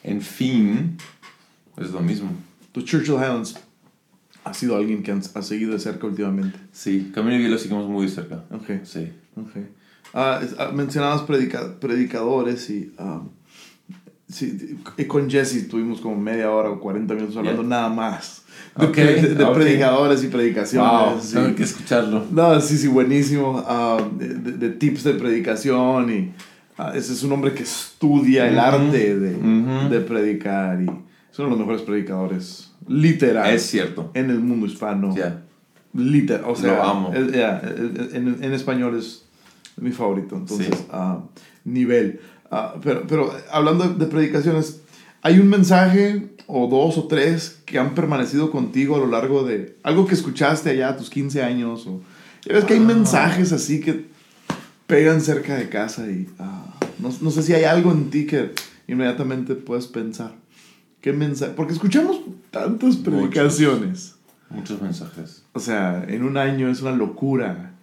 en fin, es lo mismo. Tu Churchill Highlands ha sido alguien que ha seguido de cerca últimamente. Sí, Camino y lo seguimos muy de cerca. Ok. Sí. Ah, mencionabas predica- predicadores y... um, sí, con Jesse tuvimos como media hora o 40 minutos hablando Yeah. nada más. De, Ok, de- de ok. predicadores y predicaciones. Wow, sí. tengo que escucharlo. No, sí, sí, buenísimo. Ah, de, de- tips de predicación y ah, ese es un hombre que estudia el arte de, predicar y es uno de los mejores predicadores literal Es cierto. en el mundo hispano. Ya. Literal, o sea, Lo amo. ya, es- en, en español es mi favorito, entonces, Sí. nivel. Ah, pero, pero hablando de, de predicaciones, ¿hay un mensaje o dos o tres que han permanecido contigo a lo largo de algo que escuchaste allá a tus 15 años? O, ya ves que hay Ah. mensajes así que pegan cerca de casa y ah, no, no sé si hay algo en ti que inmediatamente puedes pensar. ¿Qué mensaje? Porque escuchamos tantas predicaciones. Muchos mensajes. O sea, en un año es una locura.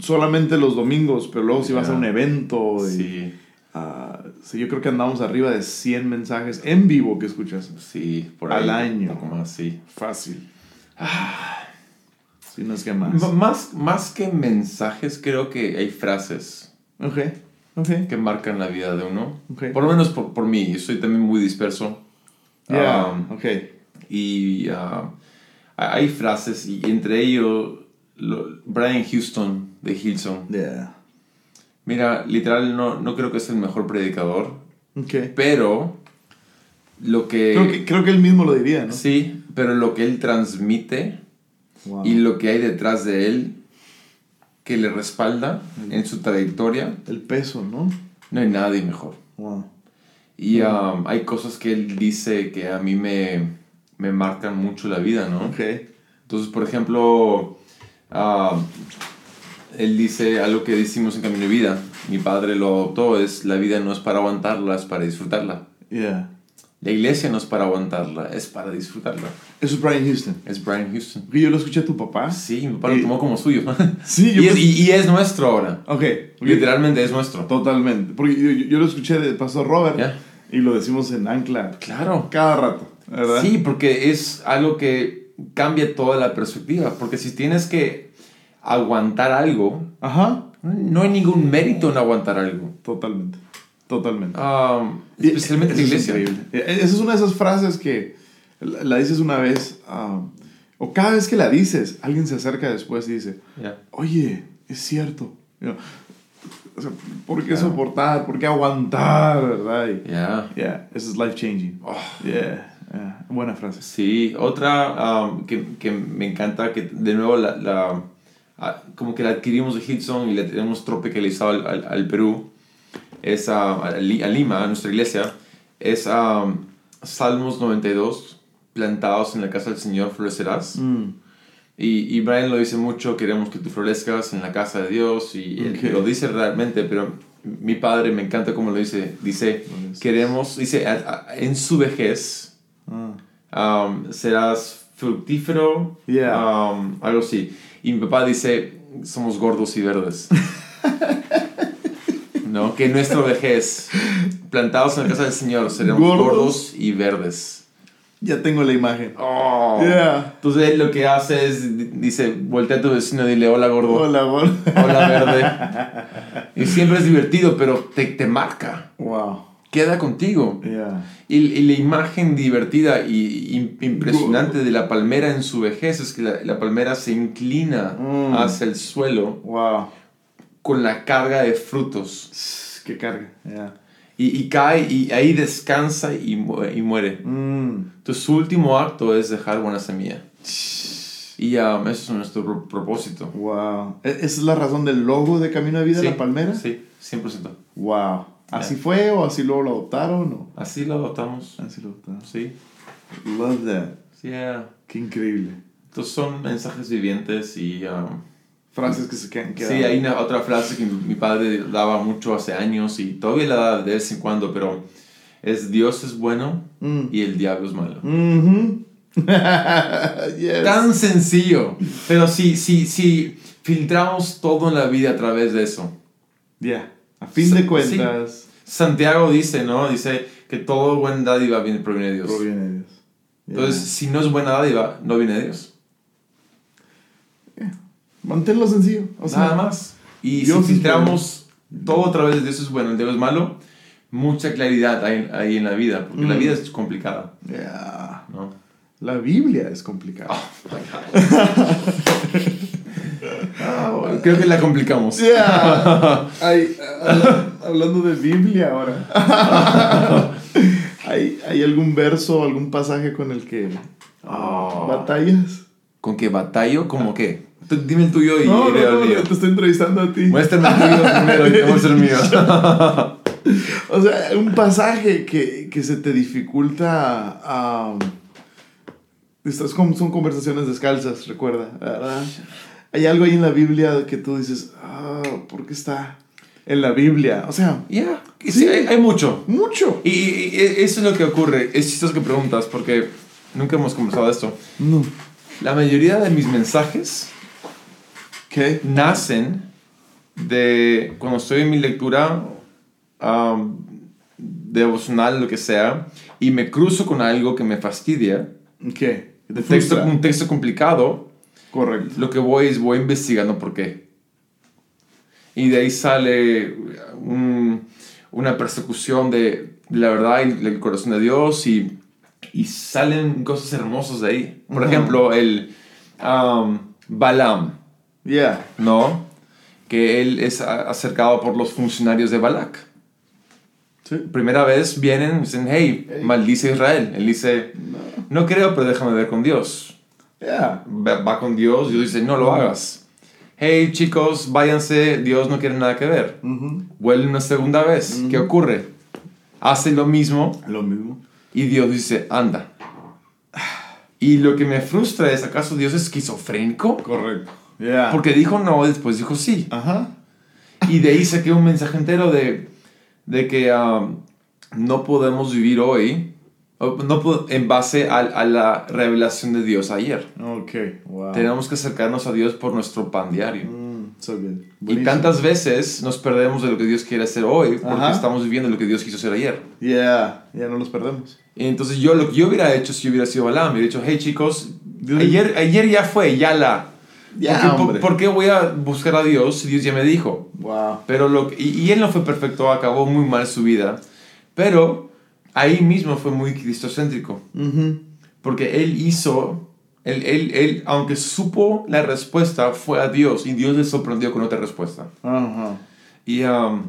Solamente los domingos, pero luego si vas a un evento. Y, Sí, ah, sí, yo creo que andamos arriba de 100 mensajes en vivo que escuchas. sí, por ahí. Al año. Un poco más, sí. Fácil. Si no es que más. M- Más, más que mensajes, creo que hay frases. Ok, ok. que marcan la vida de uno. Ok. Por lo menos por, por mí, yo soy también muy disperso. Yeah, Um, ok. y ah, hay frases y entre ellos lo- Brian Houston de Hillsong. Yeah. Mira, literal no, no creo que es el mejor predicador, Ok. pero lo que... Creo que, creo que él mismo lo diría, ¿no? Sí, pero lo que él transmite Wow. y lo que hay detrás de él que le respalda en su trayectoria, El peso, ¿no? no hay nadie mejor. Wow. Y um, hay cosas que él dice que a mí me, me marcan mucho la vida, ¿no? Ok. Entonces, por ejemplo, ah, él dice algo que decimos en Camino de Vida, mi padre lo adoptó, es la vida no es para aguantarla, es para disfrutarla. Yeah. La iglesia no es para aguantarla, es para disfrutarla. Eso es Brian Houston. Es Brian Houston. Porque yo lo escuché a tu papá. Sí, mi papá lo Y- tomó como suyo. Sí, yo y, es, y- y es nuestro ahora. Ok. Literalmente es nuestro. Totalmente. Porque yo, yo- lo escuché del pastor Robert Ya. y lo decimos en Ancla Claro. cada rato, ¿verdad? Sí, porque es algo que cambia toda la perspectiva. Porque si tienes que aguantar algo, Ajá. no hay ningún mérito en aguantar algo. Totalmente. Totalmente. Um, Y- especialmente en la eso es iglesia. increíble. Eh, Esa es una de esas frases que la dices una vez, ah, o cada vez que la dices, alguien se acerca después y dice, oye, es cierto. O sea, ¿Por qué soportar? ¿Por qué aguantar? ¿Verdad? Y, Ya. yeah, eso es life changing. Oh. Yeah, yeah, buena frase. Sí, otra um, que, que me encanta, que de nuevo la, la- ah, como que la adquirimos de Hudson y la tenemos tropicalizado al, al, al Perú, es ah, a, Li- a Lima, a nuestra iglesia, es um, Salmos 92, plantados en la casa del Señor florecerás. Mm, Y, y Brian lo dice mucho, queremos que tú florezcas en la casa de Dios, y él lo dice realmente, pero mi padre me encanta como lo dice, dice, queremos, dice, "a- a- en su vejez um, serás fructífero, Yeah. um, algo así. Y mi papá dice, somos gordos y verdes. ¿No? Que nuestra vejez, plantados en la casa del Señor, seremos Gordos. gordos, y verdes. ya tengo la imagen. Oh. Yeah. Entonces él lo que hace es, di- dice, voltea a tu vecino y dile, hola gordo, Hola, gol. hola verde. y siempre es divertido, pero te, te marca, Wow. Queda contigo. Yeah. Y, y la imagen divertida y im- impresionante de la palmera en su vejez es que la, la palmera se inclina Mm. hacia el suelo Wow. con la carga de frutos Qué carga. Yeah. y, y cae y ahí descansa y, mu- y muere. Mm. Entonces su último acto es dejar buena semilla. Y um, eso es nuestro pro- propósito. Wow. ¿Esa es la razón del logo de Camino de Vida, Sí, la palmera? Sí, 100%. Wow. ¿Así fue o así luego lo adoptaron? O? Así lo adoptamos. Así lo adoptaron. Sí. Love that. Sí, yeah. Qué increíble. Entonces son mensajes vivientes y... um, Frases que se quedan. Sí, hay una, otra frase que mi padre daba mucho hace años y todavía la da de vez en cuando, pero es Dios es bueno Mm. y el diablo es malo. Mhm. yes. Tan sencillo, pero si, si, si filtramos todo en la vida a través de eso. Yeah. A fin de cuentas, Santiago dice, ¿no? Dice que todo buen dádiva viene, proviene de Dios. proviene de Dios. Yeah. Entonces, si no es buena dádiva, no viene de Dios. manténlo sencillo. O sea, Nada más. Y Dios si filtramos todo a través de Dios es bueno, el Dios es malo, mucha claridad hay, hay en la vida, porque la Mm. vida es complicada, Yeah. ¿no? La Biblia es complicada. Oh, my God. Ah, bueno, Creo que la complicamos. Yeah. Ay, hablando de Biblia ahora. ¿Hay, ¿Hay algún verso, algún pasaje con el que Oh. batallas? ¿Con qué batallo? ¿Cómo qué? Tú Dime el tuyo y No, no, mío. te estoy entrevistando a ti. Muéstrame el tuyo primero y muestro el mío. O sea, un pasaje que, que se te dificulta. a estas son conversaciones descalzas, recuerda, ¿verdad? Hay algo ahí en la Biblia que tú dices, ah, ¿por qué está en la Biblia? O sea, Ya, sí, Sí. hay, hay mucho. mucho. Y, y- y eso es lo que ocurre. Es chistoso que preguntas porque nunca hemos conversado de esto. No. La mayoría de mis mensajes ¿Qué? nacen de cuando estoy en mi lectura um, devocional, lo que sea, y me cruzo con algo que me fastidia, ¿Qué? ¿Te un texto, frustra? un texto complicado, Correcto. lo que voy es voy investigando por qué. Y de ahí sale un- una persecución de, de la verdad y el corazón de Dios y y salen cosas hermosas de ahí. Por ejemplo, el um, Balaam, Yeah. ¿no? Que él es acercado por los funcionarios de Balak. Sí. Primera vez vienen y dicen, hey, Hey. maldice a Israel. Él dice, no creo, pero déjame ver con Dios. Yeah. Va, con Dios, Dios dice, no lo hagas. Hey chicos, váyanse, Dios no quiere nada que ver. Ujú. Vuelve una segunda vez. ¿Qué ocurre? Hace lo mismo Lo mismo. y Dios dice, anda. Y lo que me frustra es, ¿acaso Dios es esquizofrénico? Correcto. Yeah. Porque dijo no después dijo sí. Ajá. Y de ahí saqué un mensaje entero de, de que um, no podemos vivir hoy no en base a, a la revelación de Dios ayer. Ok. Wow. Tenemos que acercarnos a Dios por nuestro pan diario. Mm, so good. Y tantas veces nos perdemos de lo que Dios quiere hacer hoy porque Ajá. estamos viviendo lo que Dios quiso hacer ayer. Yeah. Ya no los perdemos. Y entonces yo lo que yo hubiera hecho si yo hubiera sido Balaam, hubiera dicho, hey chicos, ayer, ayer ya fue, ya la... Ya, ¿Por, qué, hombre. por qué voy a buscar a Dios si Dios ya me dijo? Wow. Pero lo y, y él no fue perfecto, acabó muy mal su vida, pero ahí mismo fue muy cristocéntrico, Ujú. porque él hizo, él, él, él, aunque supo la respuesta, fue a Dios y Dios le sorprendió con otra respuesta. Ajá. Y um,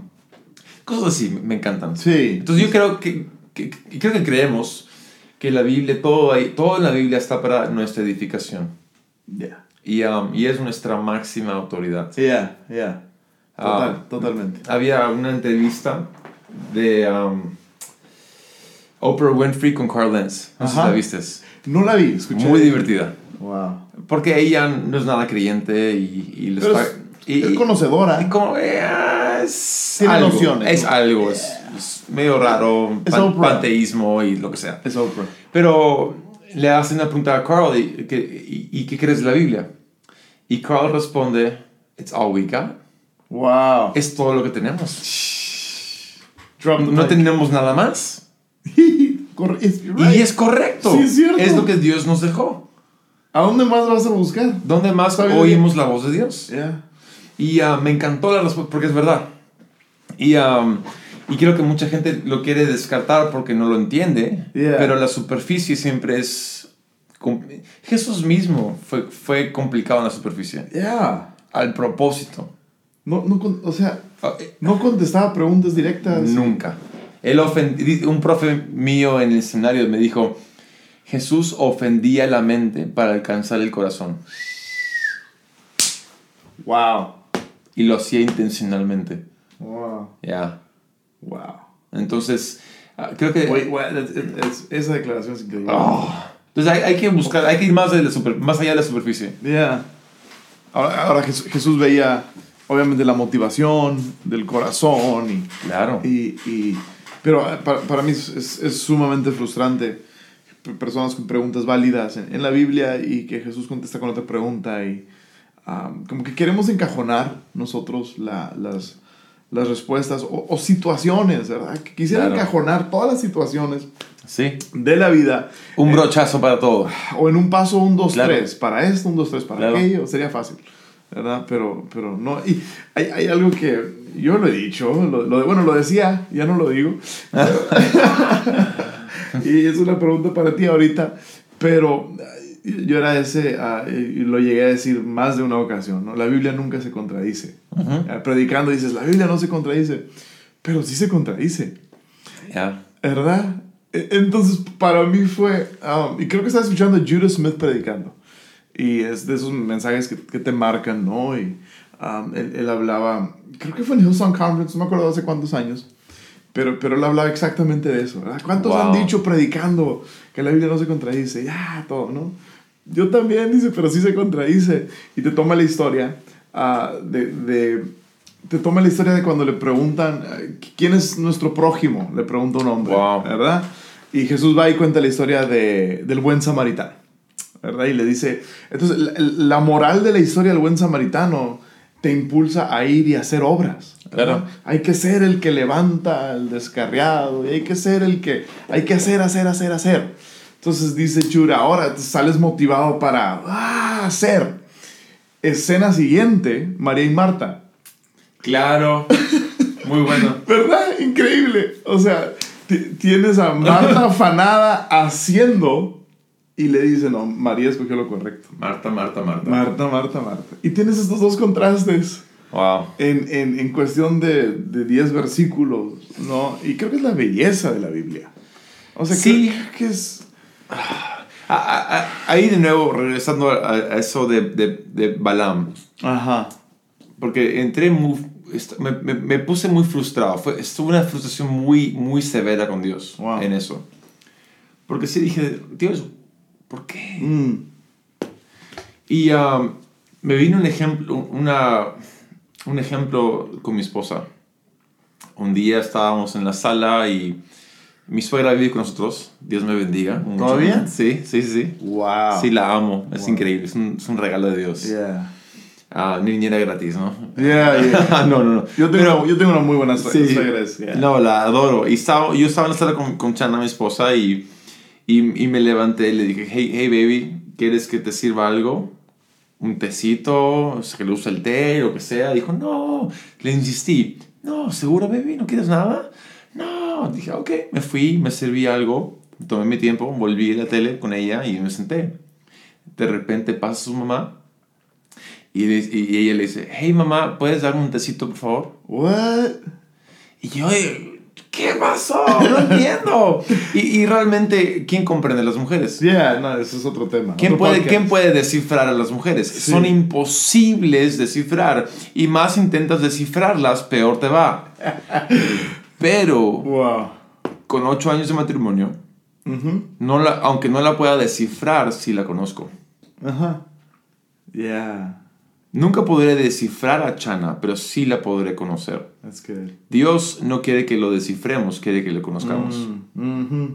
cosas así me encantan. Sí. Entonces yo creo que, que- que- creo que creemos que la Biblia, todo, ahí, todo en la Biblia está para nuestra edificación. Yeah. Y, um, y es nuestra máxima autoridad. Yeah. Yeah. Total, Ah. totalmente. Había una entrevista de um, Oprah Winfrey con Carl Lenz. No si la viste. No la vi, escuché. Muy divertida. Wow. Porque ella no es nada creyente y, y Pero es, y- es y- conocedora. y como, eh, es Tiene algo, nociones, Es algo, es, es medio raro, Es pan- panteísmo y lo que sea. Es Oprah. Pero le hacen una pregunta a Carl, ¿y, y, y qué crees de la Biblia? Y Carl responde, it's all we got. Wow. Es todo lo que tenemos. Drop No mic. tenemos nada más. Y es correcto. Sí, es cierto. lo que Dios nos dejó. ¿A dónde más vas a buscar? ¿Dónde más bien. oímos la voz de Dios? Yeah. Y ah, me encantó la respuesta porque es verdad. Y, ah, y creo que mucha gente lo quiere descartar porque no lo entiende. Yeah. Pero la superficie siempre es... Jesús mismo fue, fue complicado en la superficie. Yeah. Al propósito. No, no, o sea, Ah, eh, no contestaba preguntas directas. Nunca. Él un profe mío en el seminario me dijo, Jesús ofendía la mente para alcanzar el corazón. Wow. Y lo hacía intencionalmente. Wow. Ya. Wow. Entonces, ah, creo que... Wait, what? Es- es- es- esa declaración es increíble. Ah. Entonces hay, hay que buscar, hay que ir más, de la super- más allá de la superficie. Yeah. Ahora, ahora Jesús, Jesús veía, obviamente, la motivación del corazón y Claro. Y, y- pero eh, para, para mí es, es- sumamente frustrante personas con preguntas válidas en, en la Biblia y que Jesús contesta con otra pregunta y ah, como que queremos encajonar nosotros la- las, las respuestas o, o situaciones, ¿verdad? Que quisiera Claro. encajonar todas las situaciones Sí. de la vida Un brochazo para todo. o en un paso un 2, Claro. 3, para esto, un 2, 3, para Claro. aquello, sería fácil, ¿verdad? Pero, pero no, y hay, hay algo que yo lo he dicho, lo, lo bueno, lo decía, ya no lo digo, y es una pregunta para ti ahorita, pero eh, yo era ese, ah, y lo llegué a decir más de una ocasión, ¿no? La Biblia nunca se contradice. Ujú. Ah, Predicando dices, la Biblia no se contradice, pero sí se contradice. Ya. ¿Verdad? E- Entonces, para mí fue, um, y creo que estaba escuchando a Judah Smith predicando, y es de esos mensajes que, que te marcan, ¿no? Y um, él, él hablaba, creo que fue en Hillsong Conference, no me acuerdo hace cuántos años, pero, pero él hablaba exactamente de eso, ¿verdad? ¿Cuántos Wow. han dicho predicando que la Biblia no se contradice? Ya, todo, ¿no? Yo también, dice, pero sí se contradice. Y te toma la historia ah, de, de- Te toma la historia de cuando le preguntan, eh, ¿quién es nuestro prójimo? Le pregunta un hombre, Wow. ¿verdad? Y Jesús va y cuenta la historia de, del buen samaritano, ¿verdad? Y le dice, entonces, la, la moral de la historia del buen samaritano te impulsa a ir y hacer obras. Claro. Hay que ser el que levanta al descarriado y hay que ser el que, hay que hacer, hacer, hacer, hacer. Entonces dice Chura, ahora sales motivado para ah, hacer. Escena siguiente, María y Marta. Claro. Muy bueno. ¿Verdad? Increíble. O sea, Ti- Tienes a Marta afanada haciendo y le dice, no, María escogió lo correcto. Marta, Marta, Marta. Marta, Marta, Marta. Y tienes estos dos contrastes wow. en, en, en cuestión de, de 10 versículos, ¿no? Y creo que es la belleza de la Biblia. O sea, Sí. que es... Ah, ah, ah, ahí de nuevo, regresando a, a eso de, de, de Balaam. Ajá. Porque entré muy... Me, me, me puse muy frustrado. Fue, estuvo una frustración muy, muy severa con Dios Wow. en eso. Porque sí dije, Dios, ¿por qué? Mm. Y um, me vino un ejemplo, una, un ejemplo con mi esposa. Un día estábamos en la sala y mi suegra vive con nosotros. Dios me bendiga. ¿Todavía? Sí, sí, sí. Wow. Sí, la amo. Es Wow. increíble. Es un, es un regalo de Dios. Yeah. Ah, niñera gratis, ¿no? Yeah, yeah. no, no, no. Yo tengo, yo tengo una muy buena Sí. suegra. yeah. No, la adoro. Y estaba, yo estaba en la sala con, con Chana, mi esposa, y, y, y me levanté y le dije, hey, hey, baby, ¿quieres que te sirva algo? ¿Un tecito? O sea, que le usa el té, lo que sea. Dijo, no. Le insistí, no, ¿seguro, baby? ¿No quieres nada? No. Dije, ok. Me fui, me serví algo, tomé mi tiempo, volví a la tele con ella y me senté. De repente pasa su mamá y, le- y ella le dice, hey, mamá, ¿puedes darme un tecito, por favor? What? Y yo, ¿qué pasó? No entiendo. y, y realmente, ¿quién comprende a las mujeres? Yeah, no, ese es otro tema. ¿Quién otro puede. ¿Quién puede descifrar a las mujeres? Sí. Son imposibles descifrar. Y más intentas descifrarlas, peor te va. Pero Wow. con ocho años de matrimonio, Ujú. no la, aunque no la pueda descifrar, sí la conozco. Ajá. Yeah. Nunca podré descifrar a Chana, pero sí la podré conocer. That's good. Dios no quiere que lo descifremos, quiere que le conozcamos. Mm.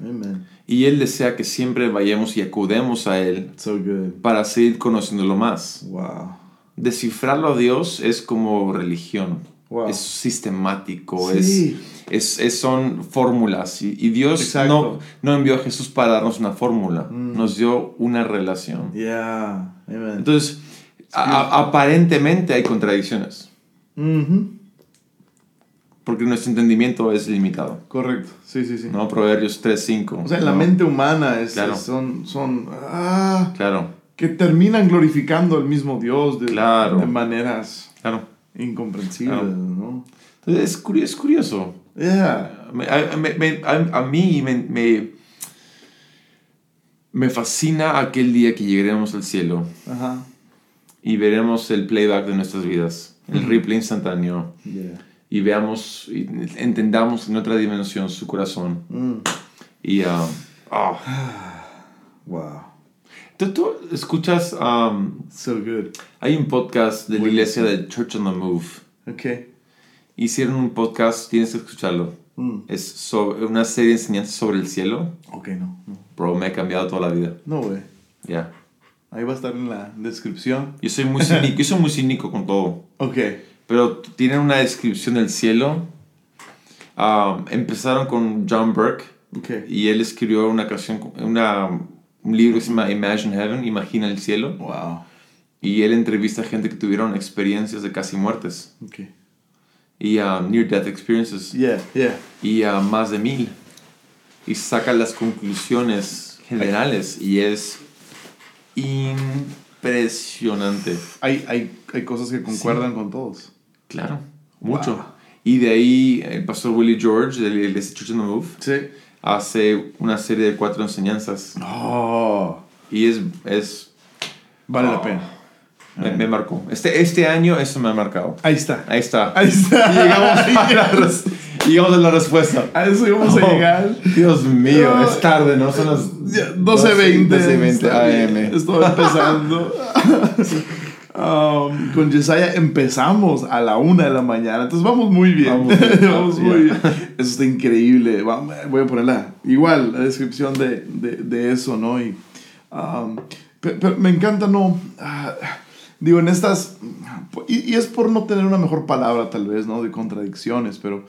Amen. Y Él desea que siempre vayamos y acudemos a Él So good. para seguir conociéndolo más. Wow. Descifrarlo a Dios es como religión. Wow. Es sistemático, Sí. es, es, es- son fórmulas. Y, y Dios Exacto. no, no envió a Jesús para darnos una fórmula, Mm. nos dio una relación. Yeah. Amen. Entonces, a- aparentemente hay contradicciones, Mhm. porque nuestro entendimiento es limitado. Correcto. Sí, sí, sí. ¿no? Proverbios 3.5. O sea, en la mente humana es, Claro. es- son, son ah, Claro, que terminan glorificando al mismo Dios de, Claro. de maneras claro. incomprensibles, Claro. ¿no? Entonces, es, curi- es curioso. Yeah. Me- a, me- me- a- a mí me, me, fascina aquel día que llegaremos al cielo Ajá. Y veremos el playback de nuestras vidas, el replay instantáneo, Yeah. y veamos y entendamos en otra dimensión su corazón. Mm. Y, ah, ah. Wow. ¿Tú, tú escuchas, um, So good. hay un podcast de la iglesia de Church on the Move. Okay. Hicieron un podcast, tienes que escucharlo. Mm. Es sobre una serie de enseñanzas sobre el cielo. Ok, no. No, Bro, me ha cambiado toda la vida. no güey. Ya. Ahí va a estar en la descripción. Yo soy muy cínico, yo soy muy cínico con todo. Ok. Pero tienen una descripción del cielo. Um, empezaron con John Burke Ok. y él escribió una canción, una, un libro que se llama Imagine Heaven, Imagina el cielo. Wow. Y él entrevista a gente que tuvieron experiencias de casi muertes Ok. y um, near death experiences Yeah, yeah. y uh, más de mil. Y saca las conclusiones generales y es impresionante. Hay, hay, hay cosas que concuerdan con todos. Claro, mucho. Wow. Y de ahí el pastor Willie George de la iglesia Church on the Move Sí. hace una serie de cuatro enseñanzas Oh. y es, es Vale Oh. la pena. me, me marcó. Este, este año eso me ha marcado. Ahí está. Ahí está. Ahí está. Llegamos a res- llegamos a la respuesta. A eso íbamos a llegar. Dios mío, No. es tarde, ¿no? Son las Ya, 12.20. 12:20 Está bien, AM. Estoy empezando. Um, con Yesaya empezamos a la una de la mañana. Entonces vamos muy bien. Vamos bien. Vamos muy bien. Eso está increíble. Vamos- Voy a ponerla igual, la descripción de, de, de eso, ¿no? Y, um, pe- pero, me encanta, ¿no? Ah, digo, en estas... Y, y es por no tener una mejor palabra, tal vez, ¿no? De contradicciones, pero...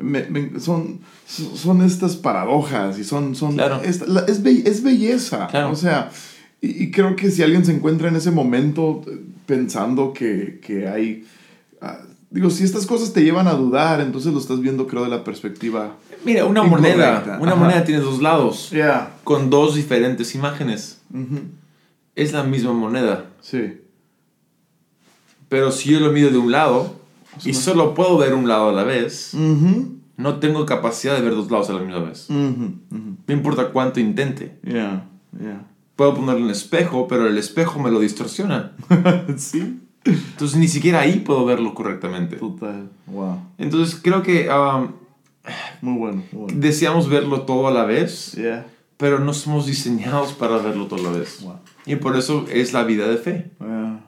me- me- son, son estas paradojas y son... son Claro. es, es, be- es belleza. Claro. O sea, y, y creo que si alguien se encuentra en ese momento eh, pensando que, que hay... ah, digo, si estas cosas te llevan a dudar, entonces lo estás viendo, creo, de la perspectiva Mira, una Incorrecta, moneda. Una ajá. moneda tiene dos lados. Yeah. Con dos diferentes imágenes. Es la misma moneda. Sí. Pero si yo lo mido de un lado y no. solo puedo ver un lado a la vez, no tengo capacidad de ver dos lados a la misma vez. Ujú. No importa cuánto intente. Yeah. Yeah. Puedo ponerle un espejo, pero el espejo me lo distorsiona. sí. Entonces ni siquiera ahí puedo verlo correctamente. Total. Wow. Entonces creo que um, Muy bueno. Muy bueno. deseamos verlo todo a la vez, Yeah. pero no somos diseñados para verlo todo a la vez. Wow. Y por eso es la vida de fe. Yeah.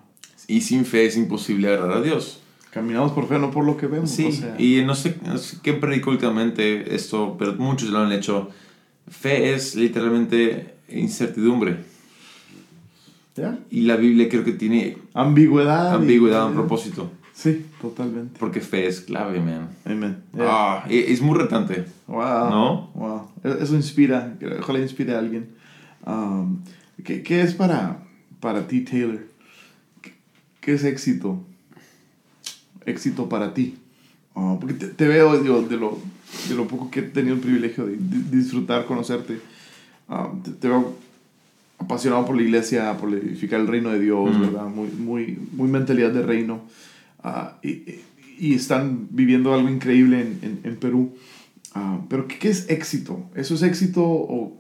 Y sin fe es imposible agradar a Dios. Caminamos por fe, no por lo que vemos. Sí, o sea. y no sé, no sé qué predico últimamente esto, pero muchos lo han hecho. Fe es literalmente incertidumbre. Yeah. Y la Biblia creo que tiene Ambigüedad. y- ambigüedad a un propósito. Sí, totalmente. Porque fe es clave, man. Amen. Yeah. Ah, es muy retante. Wow. ¿No? Wow. E- Eso inspira. Ojalá inspire a alguien. Um, ¿qué, qué es para, para ti, Taylor? ¿Qué, qué es éxito? Éxito para ti. Ah, porque te, te veo digo, de, lo, de lo poco que he tenido el privilegio de, di- disfrutar, conocerte. ah, te, te veo apasionado por la iglesia, por edificar el reino de Dios, Mm. ¿verdad? Muy, muy, muy mentalidad de reino. Ah, y, y- están viviendo algo increíble en, en, en Perú. Ah, pero ¿qué, ¿qué es éxito? ¿Eso es éxito o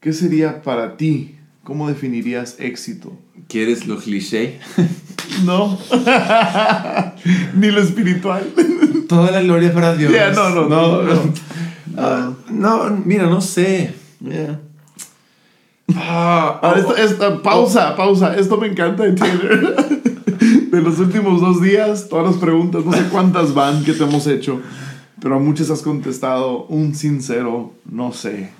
qué sería para ti? ¿Cómo definirías éxito? ¿Quieres lo cliché? No. Ni lo espiritual. Toda la gloria para Dios. Yeah, no, no, no, no. Ah, no, mira, no sé. Yeah. Ah, Ahora, oh, esta- esta- pausa, pausa. Esto me encanta de Taylor. De los últimos dos días, todas las preguntas, no sé cuántas van que te hemos hecho, pero a muchas has contestado un sincero, no sé.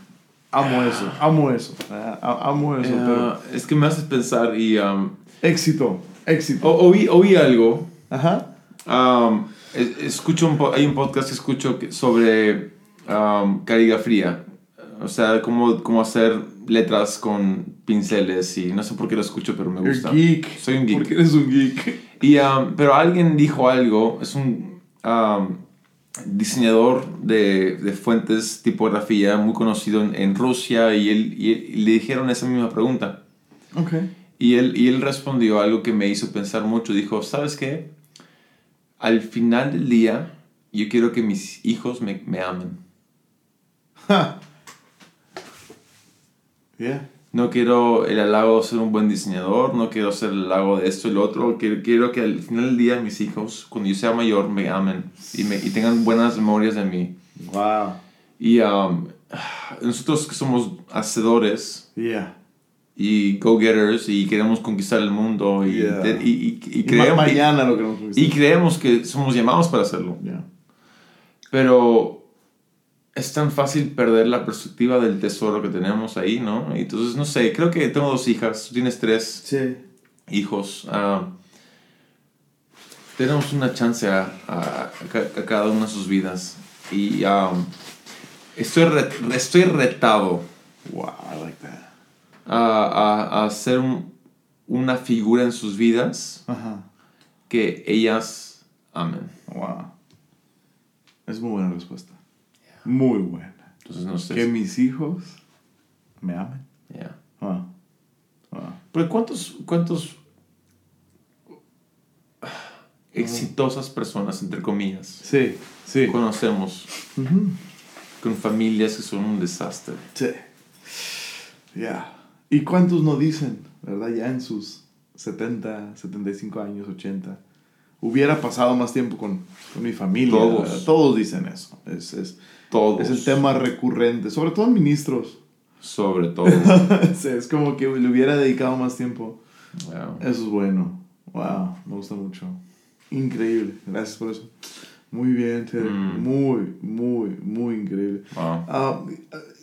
Amo eso, amo eso, ah, amo eso. pero es que me haces pensar y um, éxito, éxito. o- oí, oí algo. Ajá. um, es- escucho un hay un podcast que escucho sobre um, caligrafía. O sea, cómo, cómo hacer letras con pinceles y no sé por qué lo escucho, pero me gusta. geek. Soy un geek. Porque eres un geek. Y, um, pero alguien dijo algo, es un um, diseñador de, de fuentes, tipografía, muy conocido en, en Rusia, y, él, y, y le dijeron esa misma pregunta. Ok. Y él, y él respondió algo que me hizo pensar mucho. Dijo, ¿sabes qué? Al final del día, yo quiero que mis hijos me, me amen. Ja. Yeah. No quiero el halago de ser un buen diseñador, no quiero ser el halago de esto y lo otro. Quiero, quiero que al final del día mis hijos, cuando yo sea mayor, me amen y, me, y tengan buenas memorias de mí. Wow. Y um, nosotros que somos hacedores Yeah. Y go-getters y queremos conquistar el mundo y, Yeah. y, y- y creemos, mañana lo que nos y, creemos que somos llamados para hacerlo. Yeah. Pero es tan fácil perder la perspectiva del tesoro que tenemos ahí, ¿no? Entonces, no sé, creo que tengo dos hijas, tú tienes tres Sí. hijos. ah, tenemos una chance a, a- a ca- a cada una de sus vidas. Y ah, estoy, re- estoy retado Wow, I like that. A, a, a ser un- una figura en sus vidas Ajá. que ellas amen. Wow. Es muy buena respuesta. Muy buena. Entonces, no sé. Que mis hijos me amen. Yeah. Wow. Wow. Pero ¿cuántos, cuántos exitosas personas, entre comillas, Sí, sí. conocemos con familias que son un desastre? Sí. Ya. ¿Y cuántos no dicen, verdad? Ya en sus 70, 75 años, 80. Hubiera pasado más tiempo con, con mi familia. Todos. Todos dicen eso. Es, es, Todos. es el tema recurrente, sobre todo ministros. Sobre todo. Sí, es como que le hubiera dedicado más tiempo. Wow. Eso es bueno. Wow, me gusta mucho. Increíble. Gracias por eso. Muy bien, Ted. Mm. Muy, muy, muy increíble. Wow.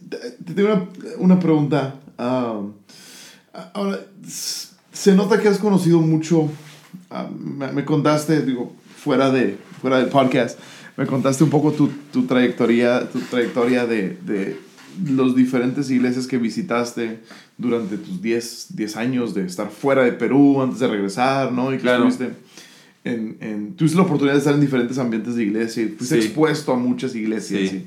Te te tengo una, una pregunta. Ah, ahora, se nota que has conocido mucho. me, me contaste, digo, fuera, de, fuera del podcast, me contaste un poco tu, tu trayectoria, tu trayectoria de, de los diferentes iglesias que visitaste durante tus 10, 10 años de estar fuera de Perú antes de regresar, ¿no? Y que Claro. estuviste en, en, tuviste la oportunidad de estar en diferentes ambientes de iglesia y fuiste Sí. expuesto a muchas iglesias. Sí.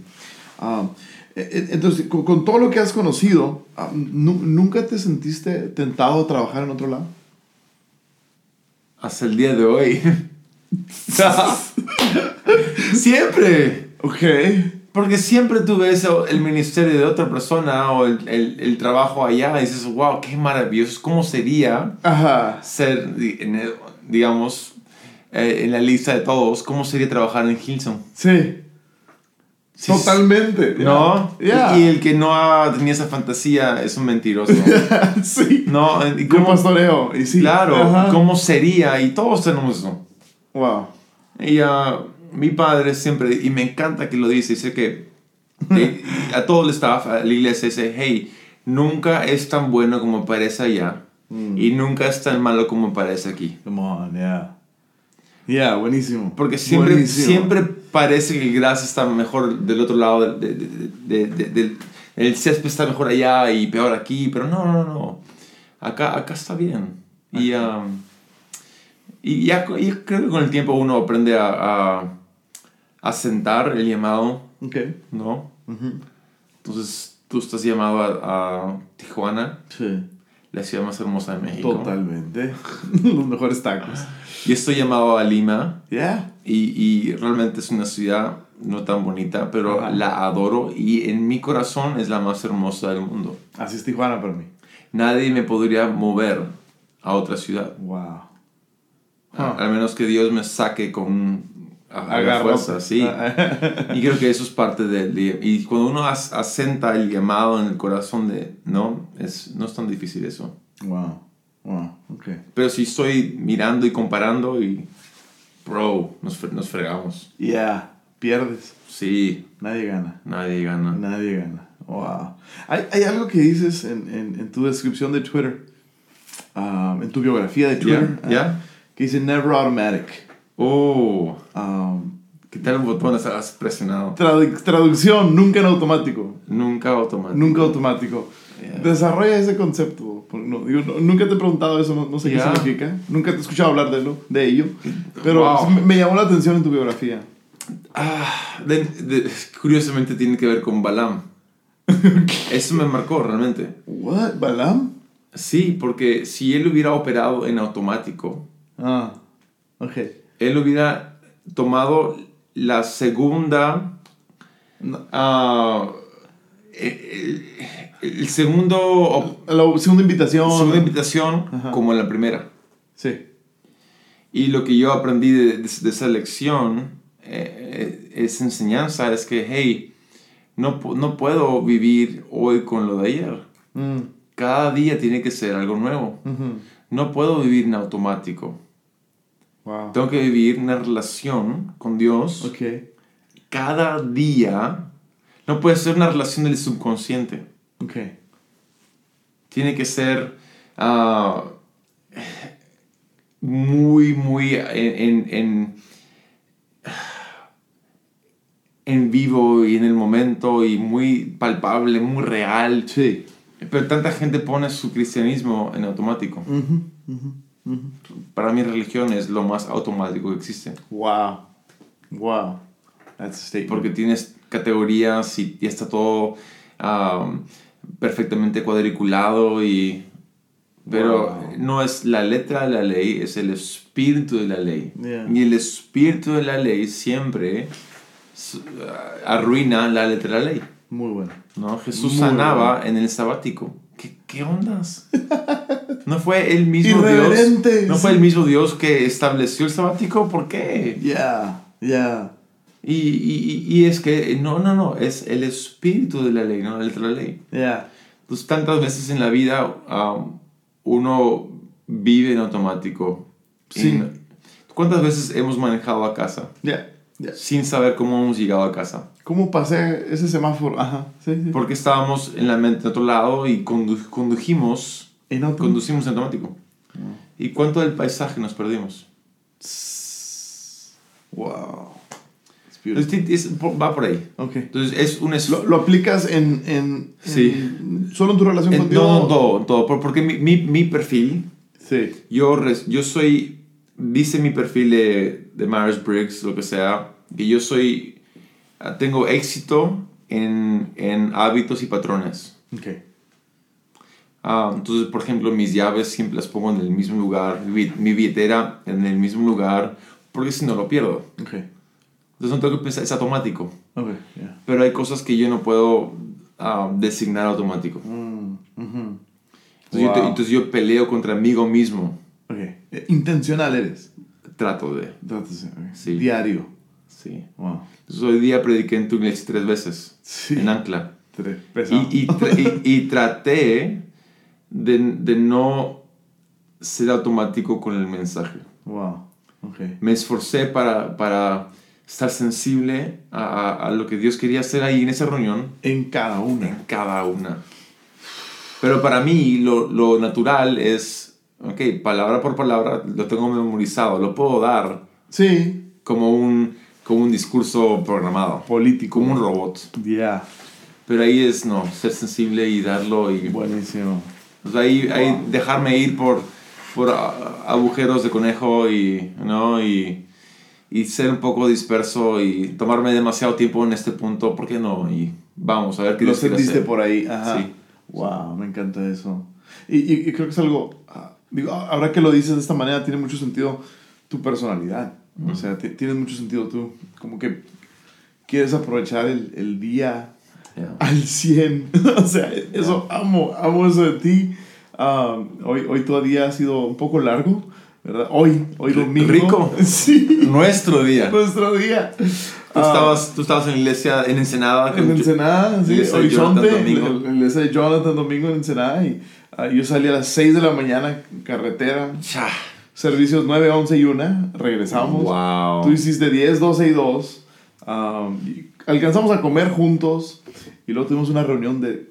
Entonces, con, todo lo que has conocido, ah, nu- ¿nunca te sentiste tentado a trabajar en otro lado? Hasta el día de hoy. siempre. Ok. Porque siempre tú ves el ministerio de otra persona o el, el, el trabajo allá y dices, wow, qué maravilloso. ¿Cómo sería Ajá. ser, digamos, eh, en la lista de todos, cómo sería trabajar en Hilson? Sí. Sí, Totalmente. ¿No? Yeah. Y el que no ha tenido esa fantasía es un mentiroso. sí. ¿No? ¿Y Yo cómo, pastoreo. Y sí. claro, Ajá. ¿cómo sería? Y todos tenemos eso. Wow. Y ah, mi padre siempre, y me encanta que lo dice, dice que eh, a todo el staff, a la iglesia, dice, hey, nunca es tan bueno como parece allá y nunca es tan malo como parece aquí. Come on, yeah. Yeah, buenísimo. Porque siempre, Buenísimo. siempre parece que el gras está mejor del otro lado, de, de- de- el césped está mejor allá y peor aquí, pero no, no, no. Acá, acá está bien. Y, um, y ya, co- y creo que con el tiempo uno aprende a, a, a sentar el llamado, Ok. ¿no? Entonces tú estás llamado a, a Tijuana, Sí. la ciudad más hermosa de México. Totalmente. Los mejores tacos. Y estoy llamado a Lima. Yeah. Y, y realmente es una ciudad no tan bonita, pero Ajá. la adoro y en mi corazón es la más hermosa del mundo. Así es Tijuana para mí. Nadie me podría mover a otra ciudad. Wow. A- Al menos que Dios me saque con a, fuerza, sí. Y creo que eso es parte de, de- Y cuando uno as- asenta el llamado en el corazón de... No, es, no es tan difícil eso. Wow. Wow. Ok. Pero si estoy mirando y comparando y... Bro, nos, nos fregamos. Yeah. Pierdes. Sí, Nadie gana. nadie gana. Nadie gana. Wow. Hay, hay algo que dices en, en, en tu descripción de Twitter, um, en tu biografía de Twitter, Ya, ya. uh, que dice Never Automatic. Oh, Um, ¿qué tal botón has presionado? tradu- traducción, nunca en automático. Nunca automático. Nunca automático. Yeah. Desarrolla ese concepto. No, digo, no- nunca te he preguntado eso, no, no sé Yeah. qué significa. Nunca te he escuchado hablar de, lo, de ello. Pero Wow. me, me llamó la atención en tu biografía. Ah, de- de- curiosamente tiene que ver con Balam. Eso me marcó realmente. ¿What? ¿Balam? Sí, porque si él hubiera operado en automático, Ah, ok. él hubiera tomado la segunda... No. ah, el, el segundo... La segunda invitación. segunda invitación Ajá. como la primera. Sí. Y lo que yo aprendí de, de- de esa lección, eh, esa enseñanza, es que, hey, no, no puedo vivir hoy con lo de ayer. Mm, Cada día tiene que ser algo nuevo. ujú. No puedo vivir en automático. Wow. Tengo que vivir una relación con Dios Ok. cada día. No puede ser una relación del subconsciente. Ok. Tiene que ser ah, muy, muy en, en, en, en vivo y en el momento y muy palpable, muy real. Sí. Pero tanta gente pone su cristianismo en automático. Para mí religión es lo más automático que existe. Wow. Wow. That's a statement. Porque tienes categorías y, está todo ah, perfectamente cuadriculado y... Pero Wow. no es la letra de la ley, es el espíritu de la ley. Yeah. Y el espíritu de la ley siempre s- arruina la letra de la ley. Muy bueno. ¿no? Jesús Muy sanaba en el sabático. ¿Qué, qué ondas? ¿No fue el mismo Dios? ¿No fue el mismo Dios que estableció el sabático? ¿Por qué? Yeah. Yeah. Y, y, y es que, no, no, no, es el espíritu de la ley, no la letra de la ley. Yeah. Entonces, tantas veces en la vida um, uno vive en automático. Sí. ¿Cuántas veces hemos manejado a casa Yeah. Yeah. sin saber cómo hemos llegado a casa? ¿Cómo pasé ese semáforo? Ajá. Sí, sí. Porque estábamos en la mente de otro lado y condu- condujimos, En auto- conducimos en automático. ¿Y cuánto del paisaje nos perdimos? Wow. Entonces, es- va por ahí. Ok. Entonces, es un es- ¿Lo, lo aplicas en, en, Sí. en- ¿Solo en tu relación en- contigo? no, todo, todo. por- Porque mi, mi, mi perfil, Sí. yo, res- yo soy, dice mi perfil de, de Myers-Briggs, lo que sea, que yo soy, ah, tengo éxito en, en hábitos y patrones. Ok. Ah, entonces, por ejemplo, mis llaves siempre las pongo en el mismo lugar, mi, mi billetera en el mismo lugar, porque si no lo pierdo. Ok. Entonces no tengo que pensar, es automático. Ok, yeah. Pero hay cosas que yo no puedo ah, designar automático. Mm. Entonces, yo entonces peleo contra mí mismo. Ok. Eh, Intencional eres. Trato de. Ok. Sí. Diario. Sí. Wow. Entonces hoy día prediqué en tu iglesia tres veces. Sí. En Ancla. Tres. Y, y, tra- y- y traté de, de no ser automático con el mensaje. Wow. Ok. Me esforcé para, para estar sensible a, a- a lo que Dios quería hacer ahí en esa reunión, En cada una. en cada una. Pero para mí lo, lo natural es, ok, palabra por palabra, lo tengo memorizado, lo puedo dar Sí. como un, como un discurso programado, Político. como un robot. Yeah. Pero ahí es, no, ser sensible y darlo y... Buenísimo. O sea, ahí, ahí dejarme ir por, por agujeros de conejo y, ¿no? y, y ser un poco disperso y tomarme demasiado tiempo en este punto, ¿por qué no? Y vamos a ver qué Lo sentiste por ahí. Ajá. Sí. Wow, me encanta eso. Y, y- y creo que es algo. ah, Digo, ahora que lo dices de esta manera, tiene mucho sentido tu personalidad. O sea, ti- tiene mucho sentido tú. Como que quieres aprovechar el, el día Yeah. al 100. o sea, eso amo, amo eso de ti. Ah, hoy, hoy todavía ha sido un poco largo, ¿verdad? Hoy, hoy domingo. rico. Sí, Nuestro día. Tú nuestro día. Ah, estabas, tú estabas en la iglesia en Ensenada. en Ensenada, sí, Horizonte, Jonathan Domingo. el- el- iglesia de Jonathan Domingo en Ensenada. Y ah, yo salí a las 6 de la mañana, carretera, Cha. servicios 9, 11 y 1. Regresamos. Wow. Tú hiciste 10, 12 y 2. um, y alcanzamos a comer juntos. Y luego tuvimos una reunión de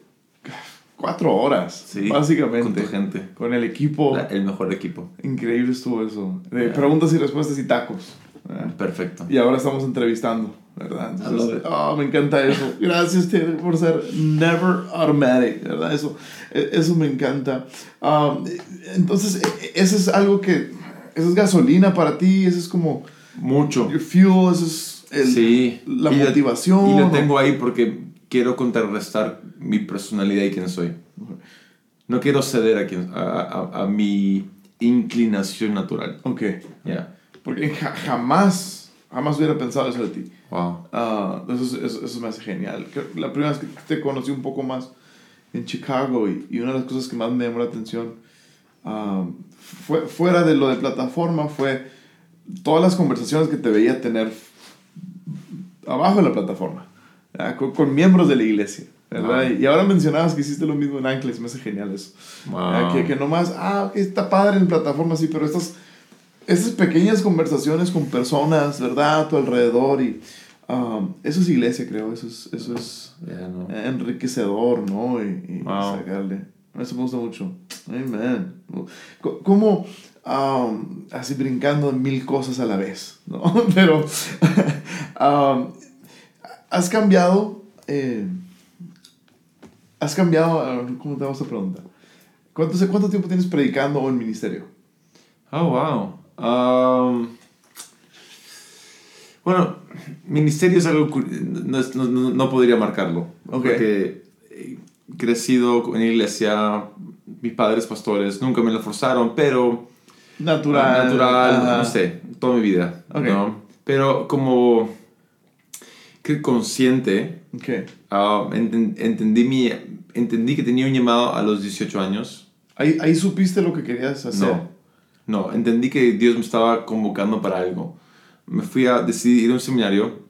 4 horas, Sí, básicamente. con tu gente. Con el equipo. La- el mejor equipo. Increíble estuvo eso. De Yeah. preguntas y respuestas y tacos. ¿verdad? Perfecto. Y ahora estamos entrevistando, ¿verdad? Entonces, oh, me encanta eso. Gracias, Taylor, por ser never automatic, ¿verdad? Eso, e- eso me encanta. Um, entonces, e- e- eso es algo que, eso es gasolina para ti, eso es como Mucho. your fuel, eso es el- sí. la Y lo- motivación. Y lo tengo ahí porque quiero contrarrestar mi personalidad y quién soy. No quiero ceder a, quien, a, a- a mi inclinación natural. Ok, Ya. porque ja- jamás, jamás hubiera pensado eso de ti. Wow. Ah, eso, es- eso, eso me hace genial. La primera vez que te conocí un poco más en Chicago y, y una de las cosas que más me llamó la atención ah, fue, fuera de lo de plataforma fue todas las conversaciones que te veía tener abajo de la plataforma. Con, con miembros de la iglesia. ¿verdad? Wow. Y ahora mencionabas que hiciste lo mismo en Ancles, me hace genial eso. ¿verdad? Wow. Que, que nomás, ah, está padre en plataforma, sí, pero estas, estas pequeñas conversaciones con personas, ¿verdad? A tu alrededor y um, eso es iglesia, creo, eso es, eso es Ya, no. enriquecedor, ¿no? Y, y Wow. sacarle. Eso me gusta mucho. Amen. Co- Como um, así brincando mil cosas a la vez, ¿no? Pero um, has cambiado. eh, has cambiado. ¿Cómo te vamos a preguntar? ¿Cuánto, ¿Cuánto tiempo tienes predicando o en ministerio? Oh, wow. Um, bueno, ministerio es algo... No, no- no- podría marcarlo. Ok. Porque he crecido en iglesia, mis padres pastores, nunca me lo forzaron, pero... Natural. Natural, ajá. no sé, toda mi vida. Ok. ¿no? Pero como... Que consciente, Ok. ah, enten- entendí, mi, entendí que tenía un llamado a los 18 años. Ahí, ahí supiste lo que querías hacer. No, no, entendí que Dios me estaba convocando para algo. Me fui a decidir ir a un seminario.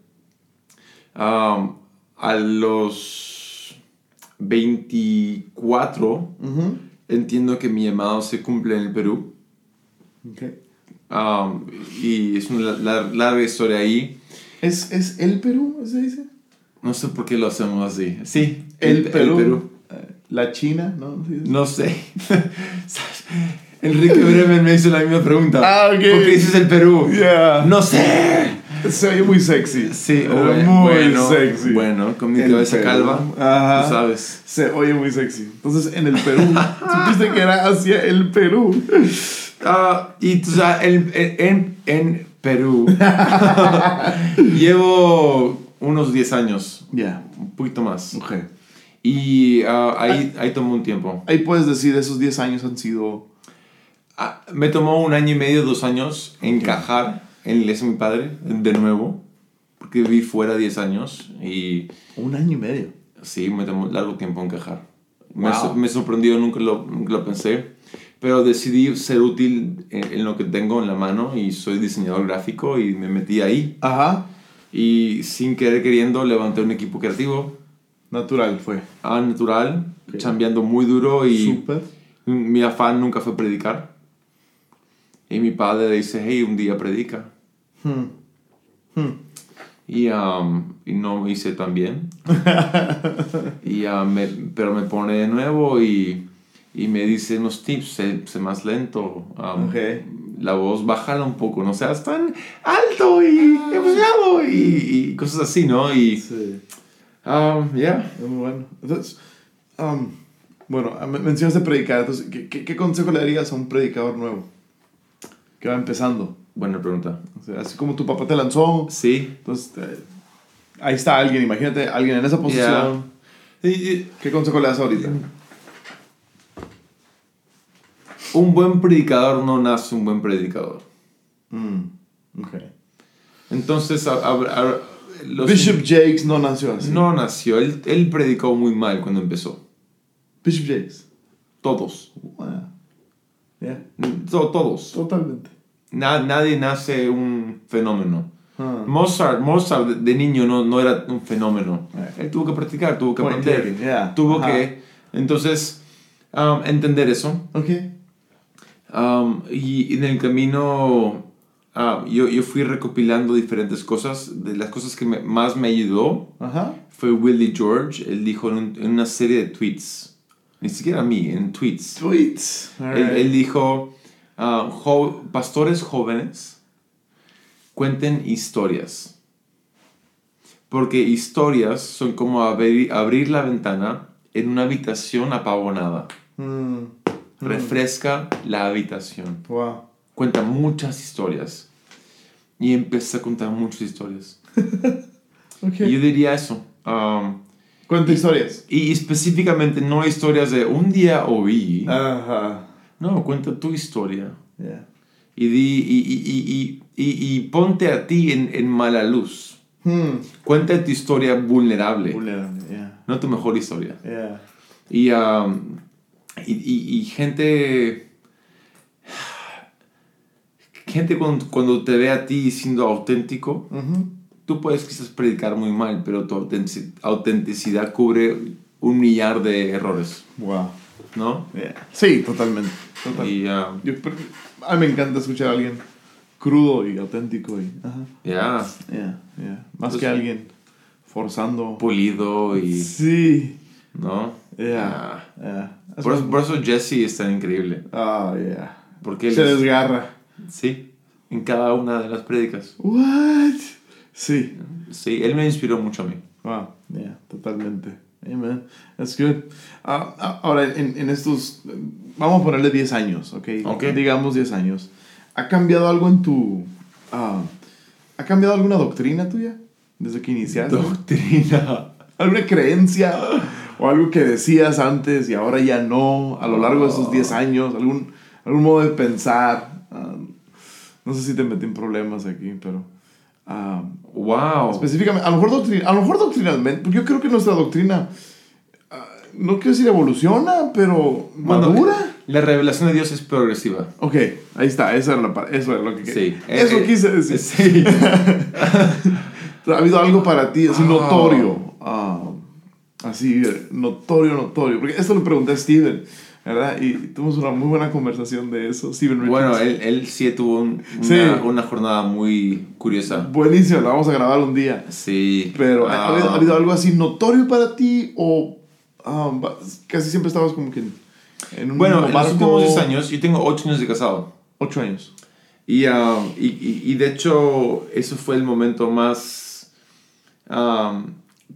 um, a los 24 Ujú. entiendo que mi llamado se cumple en el Perú. Ok. Um, y es una la- larga historia ahí. ¿Es, ¿Es el Perú, se dice? No sé por qué lo hacemos así. Sí, El, Perú. Eh, La China, ¿no? No sé. Enrique Bremen me hizo la misma pregunta. Ah, ok. ¿Por qué dices el Perú? Yeah. No sé. Se oye muy sexy. Sí, bueno, muy bueno, sexy. Bueno, con mi El cabeza Perú. calva, Ajá. tú sabes. Se oye muy sexy. Entonces, en el Perú, supiste que era hacia el Perú. Ah, y tú sabes, en, en Perú llevo unos 10 años. Ya. Un poquito más. Ok. Y ah, ahí, ahí tomó un tiempo. Ahí puedes decir, esos 10 años han sido... Ah, me tomó un año y medio, dos años encajar en la iglesia de mi padre de nuevo. Porque viví fuera 10 años y Un año y medio. sí, me tomó largo tiempo encajar. Me, Wow. so- me sorprendió, nunca lo, nunca lo pensé. Pero decidí ser útil en, en lo que tengo en la mano y soy diseñador gráfico y me metí ahí. Ajá. Y sin querer queriendo levanté un equipo creativo, Natural fue. ah, natural, Ok. chambeando muy duro y Súper. mi afán nunca fue predicar. Y mi padre dice, hey, un día predica. Hmm. Hmm. Y, um, y no hice tan bien. y, uh, me- pero me pone de nuevo y, y me dice unos tips, sé, sé más lento. um. La voz, bájala un poco, no seas tan alto y emocionado y, y cosas así, ¿no? Y, Sí. um, yeah. Muy bueno. Entonces, um, bueno, me- mencionaste predicar. Entonces, ¿qué, qué, qué consejo le darías a un predicador nuevo? Que va empezando. Buena pregunta. O sea, así como tu papá te lanzó. Sí. Entonces, eh, ahí está alguien. Imagínate alguien en esa posición. Yeah. ¿Qué consejo le das ahorita? Un buen predicador no nace un buen predicador. Mm, ok. Entonces, a- a- a- los- Bishop Jakes no nació así. no nació, él, él predicó muy mal cuando empezó. Bishop Jakes. Todos. Ah, yeah, To- todos. totalmente. Na- nadie nace un fenómeno. Ah. Mozart, Mozart de, de niño no, no era un fenómeno. Él tuvo que practicar, tuvo que aprender. yeah. Tuvo Ajá. que, entonces, um, entender eso. Ok. Um, y en el camino yo, yo fui recopilando diferentes cosas. De las cosas que me- más me ayudó Ajá. fue Willie George. Él dijo en, un- en una serie de tweets, ni siquiera a mí, en tweets. Tweets. Él, right. él dijo, ah, jo- pastores jóvenes, cuenten historias. Porque historias son como abrir, abrir la ventana en una habitación apavonada. Mm, Refresca la habitación. wow. Cuenta muchas historias. Y empieza a contar muchas historias. Ok. Y yo diría eso. um, Cuenta historias. y específicamente no historias de un día oí. Ajá. No, cuenta tu historia. Yeah. Y, di, y, y, y, y, y ponte a ti en, en mala luz. Hmm. Cuenta tu historia vulnerable, Vulnerable, yeah. no tu mejor historia. Yeah. Y, um, y, y, y gente... Gente cuando, cuando te ve a ti siendo auténtico, Ujú. tú puedes quizás predicar muy mal, pero tu autentici- autenticidad cubre un millar de errores, Wow. ¿no? Yeah. Sí, totalmente. Total. Y Yo, pre- a mí me encanta escuchar a alguien crudo y auténtico. Y, ajá. ya, Yeah, yeah. Más Pues- que alguien forzando. pulido y... Sí. ¿No? Yeah. Por eso, por eso Jesse es tan increíble. Oh, yeah. Porque él Se es- desgarra. Sí, en cada una de las prédicas. What? Sí. Sí, él me inspiró mucho a mí. Wow. Yeah, totalmente. Amen. That's good. Ah, ahora, en, en estos. Vamos a ponerle 10 años, ¿ok? Ok. Digamos 10 años. ¿Ha cambiado algo en tu. ah, ¿Ha cambiado alguna doctrina tuya? Desde que iniciaste. Doctrina. ¿Alguna creencia? ¿O algo que decías antes y ahora ya no? A lo largo de esos 10 años. ¿Algún, algún modo de pensar? Ah, no sé si te metí en problemas aquí, pero. ah, Wow. Específicamente, a lo mejor, doctrina, a lo mejor doctrinalmente, porque yo creo que nuestra doctrina, ah, no quiero decir evoluciona, pero Bueno, madura. La revelación de Dios es progresiva. Ok, ahí está, eso era, la eso era lo que Sí. Eso Eh, eh, quise decir. Sí. Ha habido algo para ti, así Ah. notorio. ah, así, eh, notorio, notorio. Porque esto le pregunté a Steven, ¿verdad? Y tuvimos una muy buena conversación de eso. Steven Richards. Bueno, él, él sí tuvo un- una, Sí. una jornada muy curiosa. Buenísimo, la vamos a grabar un día. Sí. Pero, ¿ha, Ah, ha habido, ha habido algo así notorio para ti o ah, va- casi siempre estabas como que en, en un Bueno, en los últimos 10 años, yo tengo 8 años de casado. Ocho años. Y, ah, y, y, y de hecho, eso fue el momento más ah,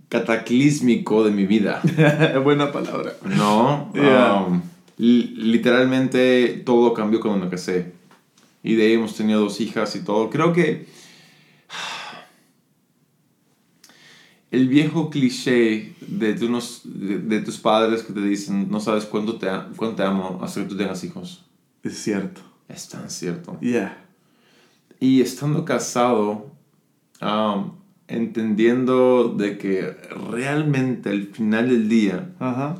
cataclísmico de mi vida. Buena palabra. No, Yeah. um, li- literalmente todo cambió cuando me casé. Y de ahí hemos tenido dos hijas y todo. Creo que el viejo cliché de, de, unos, de, de tus padres que te dicen, no sabes cuánto te, cuánto te amo hasta que tú tengas hijos. Es cierto. Es tan cierto. Yeah. Y estando casado, um, entendiendo de que realmente al final del día, Ajá.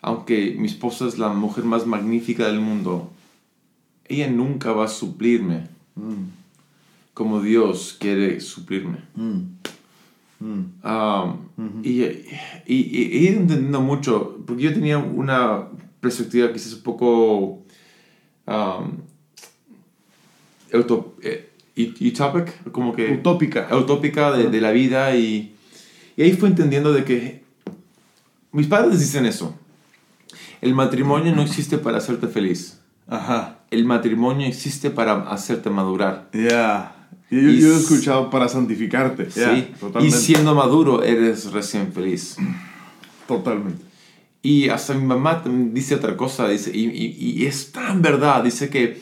aunque mi esposa es la mujer más magnífica del mundo, ella nunca va a suplirme Mm. como Dios quiere suplirme. Mm. Mm. Um, y, y, y entendiendo mucho, porque yo tenía una perspectiva quizás un poco um, auto- eh, utopic, como que Utópica. utópica de, de la vida y, y ahí fue entendiendo de que mis padres dicen eso. El matrimonio no existe para hacerte feliz. Ajá. El matrimonio existe para hacerte madurar. Yeah. Yo, Y yo he escuchado para santificarte. Yeah, ¿sí? Y Totalmente. siendo maduro eres recién feliz. Totalmente. Y hasta mi mamá dice otra cosa, dice, y, y- y es tan verdad, dice que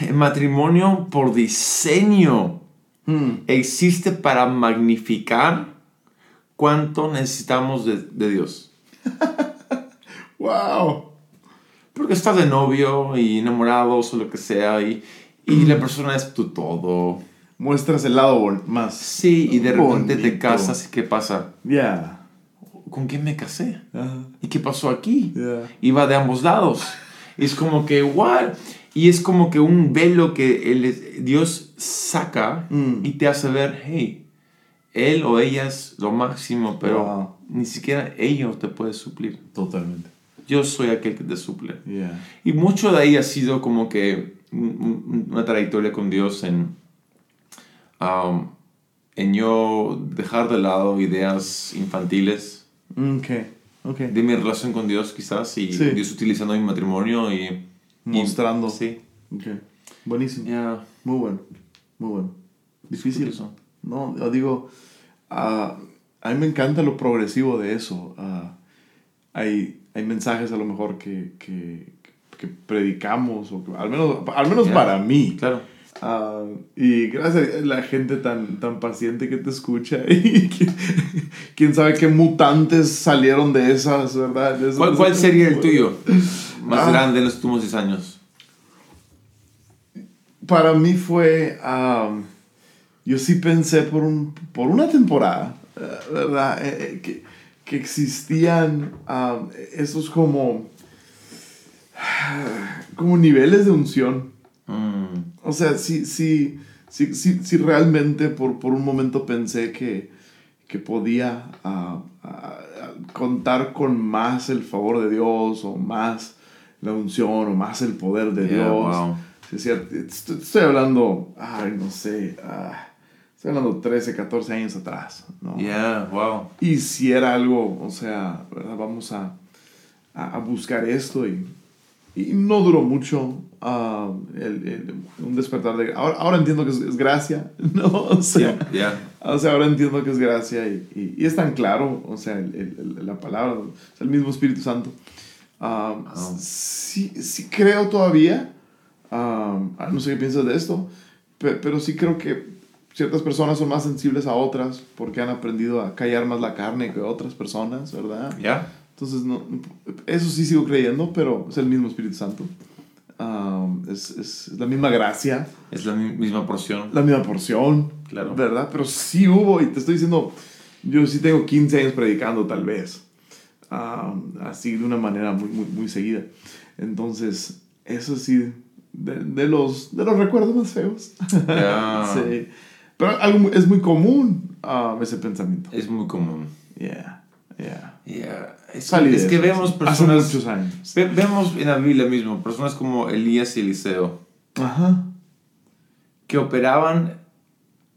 el matrimonio por diseño Mm. existe para magnificar cuánto necesitamos de, de Dios. Wow. Porque estás de novio y enamorados o lo que sea y, y la persona es tu todo. Muestras el lado más. Sí, y de repente te casas y ¿qué pasa? Yeah. ¿Con quién me casé? ¿Y qué pasó aquí? Yeah. Iba de ambos lados. Y es como que, what? Y es como que un velo que el- Dios saca Mm. y te hace ver, hey, él o ella es lo máximo, pero Wow. ni siquiera ellos te puede suplir. Totalmente. Yo soy aquel que te suple. Yeah. Y mucho de ahí ha sido como que un- un- una trayectoria con Dios en, um, en yo dejar de lado ideas infantiles Ok. Ok. de mi relación con Dios quizás y Sí. Dios utilizando mi matrimonio y... y- Mostrando. sí. Ok. Buenísimo. Ya. Muy bueno. Muy bueno. Difícil. No, yo digo, ah, a mí me encanta lo progresivo de eso. Ah, hay, hay mensajes a lo mejor que, que, que predicamos, o que- al menos, al menos Ya. para mí. Claro. Ah, y gracias a la gente tan, tan paciente que te escucha y que- quién sabe qué mutantes salieron de esas, ¿verdad? De esas- ¿Cuál, cuál sería el tuyo más Ah. grande en los últimos 10 años? Para mí fue, am, yo sí pensé por, un, por una temporada, eh, ¿verdad? Eh, eh, que, que existían am, esos como, como niveles de unción. Mm, O sea, sí, sí, sí, sí, sí realmente por, por un momento pensé que, que podía ah, ah, contar con más el favor de Dios o más la unción o más el poder de Yeah, Dios. wow. Estoy, hablando, ay, no sé, ah, estoy hablando 13, 14 años atrás, ¿no? yeah, wow. Y si era algo, o sea, ¿verdad? vamos a, a, a buscar esto y, y no duró mucho ah, el, el- un despertar de... Ahora, ahora entiendo que es, es gracia, ¿no? O sea, Yeah. o sea, ahora entiendo que es gracia y, y, y es tan claro, o sea, el- la palabra, o sea, el mismo Espíritu Santo. Ah, Wow. sí, sí creo todavía, ah, no sé qué piensas de esto, pe- pero sí creo que ciertas personas son más sensibles a otras porque han aprendido a callar más la carne que otras personas, ¿verdad? Yeah. Entonces, no, eso sí sigo creyendo, pero es el mismo Espíritu Santo. Ah, es, es, es la misma gracia, Es la mi- misma porción. la misma porción, Claro. ¿verdad? Pero sí hubo, y te estoy diciendo, yo sí tengo 15 años predicando tal vez, Así de una manera muy, muy, muy seguida. Entonces, eso sí, de, de los, de los recuerdos más feos. Ya. sí. Pero algo, es muy común ah, ese pensamiento. Es muy común. Yeah, yeah. Yeah. Es, es que vemos Hace personas... muchos años. Ve- vemos en la Biblia mismo personas como Elías y Eliseo Ajá. que operaban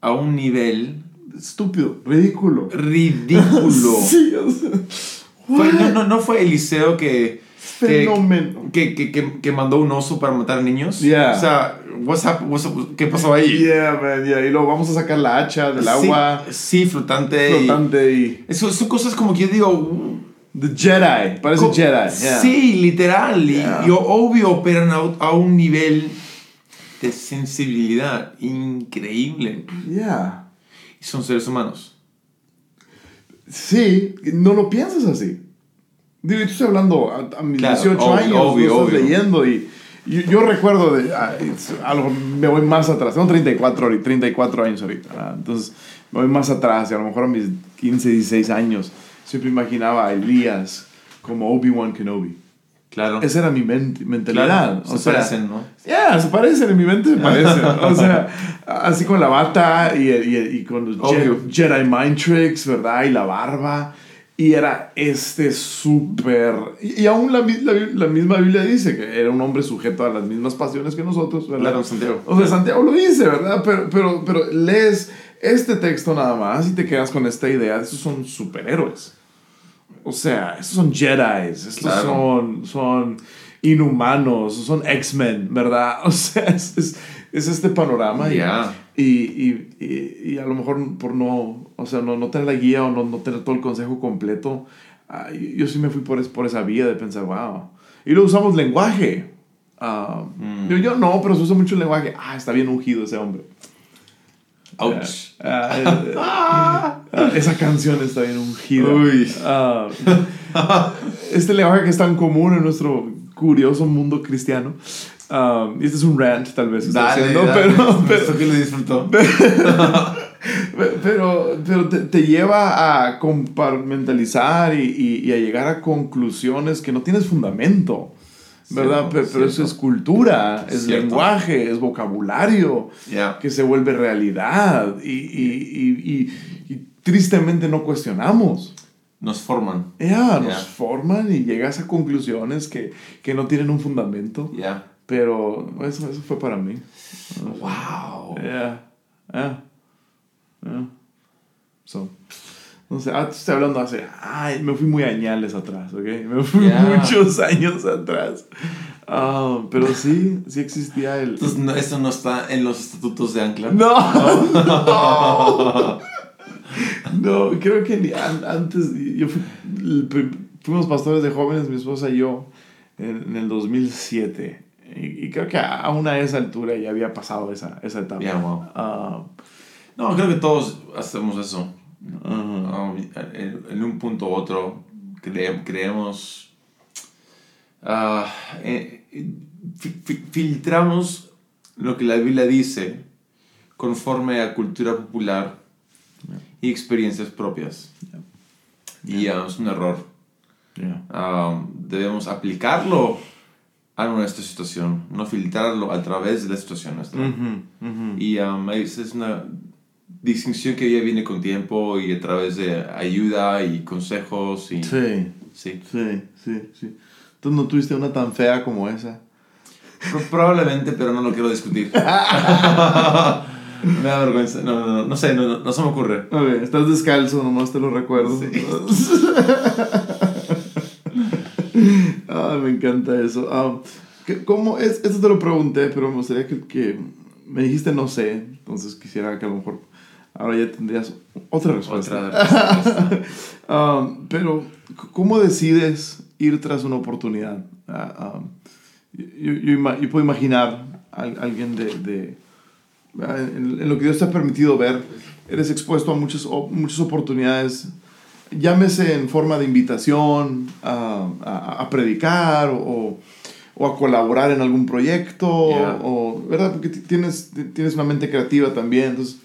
a un nivel Estúpido, ridículo. ridículo. sí, o sea, Fue- no, no, no fue Eliseo que, que, que, que, que, mandó un oso para matar niños. Yeah. O sea, what's hap- what's up- ¿qué pasó ahí? Yeah, man, yeah. Y luego vamos a sacar la hacha del Sí, agua Sí, flotante. y- flotante y... Eso, son cosas como que yo digo. The Jedi, parece co- Jedi. Sí, literal. y-. Y, obvio operan a, a un nivel de sensibilidad increíble. Yeah. Y son seres humanos. Sí, no lo piensas así. Digo, yo estoy hablando a, a mis Claro, 18 obvio, años, obvio, lo estás obvio. leyendo y yo, yo recuerdo de ah, it's- algo, me voy más atrás, tengo 34 ahorita, 34 años ahorita, ¿verdad? entonces me voy más atrás y a lo mejor a mis 15, 16 años siempre imaginaba a Elías como Obi-Wan Kenobi. Claro. Esa era mi ment- mentalidad. Claro, o se sea, parecen, ¿no? Ya, se parecen, en mi mente se parecen. o sea, así con la bata y, y- y con los Obvio. Je- Jedi Mind Tricks, ¿verdad? Y la barba. Y era este súper... Y, y aún la, la, la misma Biblia dice que era un hombre sujeto a las mismas pasiones que nosotros, ¿verdad? Claro, Santiago. O sea, Santiago lo dice, ¿verdad? Pero, pero, pero lees este texto nada más y te quedas con esta idea. Estos son superhéroes. O sea, estos son Jedi, estos Claro. son, son inhumanos, son X-Men, ¿verdad? O sea, es, es, es este panorama. y- Ya. Y, y, y, y a lo mejor por no, o sea, no, no tener la guía o no, no tener todo el consejo completo, ah, yo, sí me fui por, es- por esa vía de pensar, wow. Y luego usamos lenguaje. Ah, Mm. yo, yo no, pero se usa mucho el lenguaje. Ah, está bien ungido ese hombre. Ouch. Ah, esa canción está bien ungida. Uy. Ah, este lenguaje que es tan común en nuestro curioso mundo cristiano. Y este es un rant, tal vez. estoy haciendo, pero, pero, Esto que lo disfrutó. pero, pero te, te lleva a compartimentalizar y, y, y a llegar a conclusiones que no tienes fundamento. ¿Verdad? Cierto, pero, eso es cultura, es Cierto. lenguaje, es vocabulario que se vuelve realidad y, y, y, y- tristemente no cuestionamos. Nos forman. Ya, nos Ya. forman y llegas a conclusiones que, que no tienen un fundamento, Ya. pero eso, eso fue para mí. Wow. Ya, ya, ya. So, no sé, ah, te estoy hablando hace, ay, me fui muy añales atrás, ¿ok? Me fui muchos años atrás. Ah, pero sí, sí existía el... Entonces, no, eso no está en los estatutos de Ancla. No, no, no, creo que ni antes, yo fui, fuimos pastores de jóvenes, mi esposa y yo, en, en el 2007. Y, y creo que a una esa altura ya había pasado esa, esa etapa. Ya, wow. Ah, No, creo que todos hacemos eso. Um, en, en un punto u otro cre- creemos, ah, eh, fi- fi- filtramos lo que la Biblia dice conforme a cultura popular y experiencias propias. Y ah, es un error. Yeah. Debemos aplicarlo a nuestra situación, no filtrarlo a través de la situación nuestra. Y um, es, es una distinción que ya viene con tiempo y a través de ayuda y consejos. Y, Sí, sí. sí, sí, sí. Tú no tuviste una tan fea como esa. Pro- probablemente, pero no lo quiero discutir. me da vergüenza. No, no, no, no sé, no, no, no se me ocurre. A ver, estás descalzo, nomás te lo recuerdo. ah, me encanta eso. Ah, ¿qué- ¿Cómo es? Esto te lo pregunté, pero me gustaría que, que me dijiste no sé, entonces quisiera que a lo mejor ahora ya tendrías otra respuesta. Otra Ah, pero, c- ¿cómo decides ir tras una oportunidad? Ah, ah, yo, yo yo puedo imaginar a alguien de... de- ah, en, en lo que Dios te ha permitido ver, eres expuesto a muchas, muchas oportunidades, llámese en forma de invitación a, a- a predicar o, o a colaborar en algún proyecto, Yeah. o, ¿verdad? Porque ti- tienes, ti- tienes una mente creativa también. Entonces,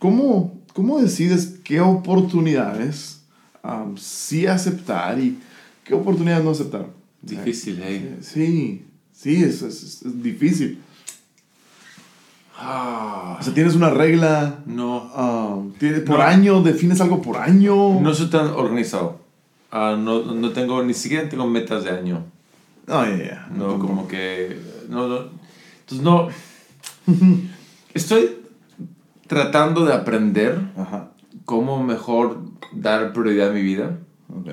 ¿cómo, cómo decides qué oportunidades um, sí aceptar y qué oportunidades no aceptar? Difícil, ¿eh? Sí, sí, es, es- es difícil. Ah, O sea, tienes una regla. no. um, tienes- por No. año, defines algo por año. No soy tan organizado. Ah, no, no tengo, ni siquiera tengo metas de año. No, ya, ya. No, como que. No, no. Entonces, no. Estoy tratando de aprender Ajá. cómo mejor dar prioridad a mi vida. Ok.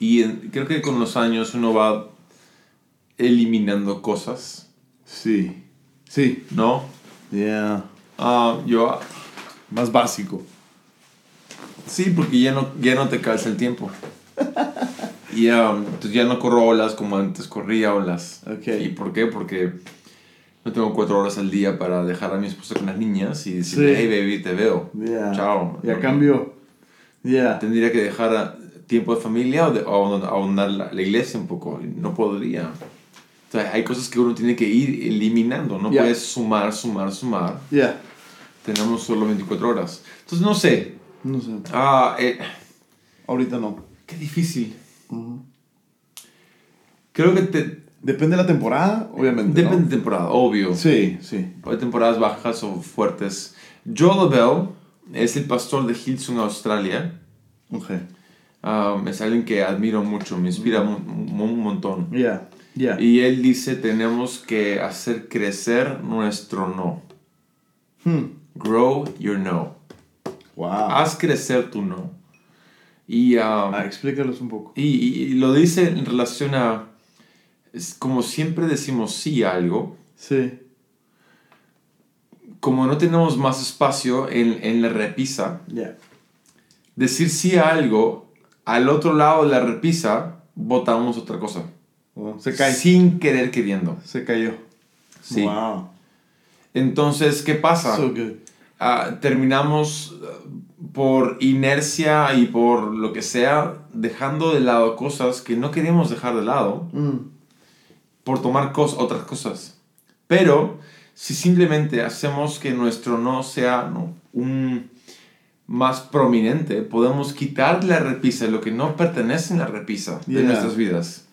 Y en- creo que con los años uno va eliminando cosas, Sí. Sí. ¿no? Ya. Ah, yo. Más básico. Sí, porque ya no, ya no te calza el tiempo. Y um, entonces ya no corro olas como antes corría olas. Ok. ¿Y por qué? Porque no tengo cuatro horas al día para dejar a mi esposa con las niñas y decirle, Sí. hey baby, te veo. Chao. Ya No, cambió. Yeah. Tendría que dejar ah, tiempo de familia o, de, o abandonar la, la iglesia un poco. No podría. O sea, hay cosas que uno tiene que ir eliminando. No Yeah. puedes sumar, sumar, sumar. Yeah. Tenemos solo 24 horas. Entonces, no sé. No sé. Ah, eh, Ahorita no. qué difícil. Creo que te, Depende de la temporada, obviamente. ¿no? depende de temporada, obvio. Sí, sí. Hay temporadas bajas o fuertes. Joe Bell es el pastor de Hillsong, Australia. Ok. Um, es alguien que admiro mucho, me inspira un montón. Yeah. Yeah. Y él dice, tenemos que hacer crecer nuestro no. Hmm. Grow your no. Wow. Haz crecer tu no. Y, um, Ah, explícalos un poco. y, y- y lo dice en relación a, es como siempre decimos sí a algo, Sí. como no tenemos más espacio en, en la repisa, Yeah. decir sí a algo, al otro lado de la repisa, votamos otra cosa. Oh, se cae. Sin querer queriendo. Se cayó. Sí. Wow. Entonces, ¿qué pasa? So good. Ah, terminamos ah, por inercia y por lo que sea, dejando de lado cosas que no queremos dejar de lado Mm. Por tomar cos otras cosas. Pero si simplemente hacemos que nuestro no sea ¿no? un más prominente, podemos quitar la repisa, lo que no pertenece en la repisa de Yeah. nuestras vidas.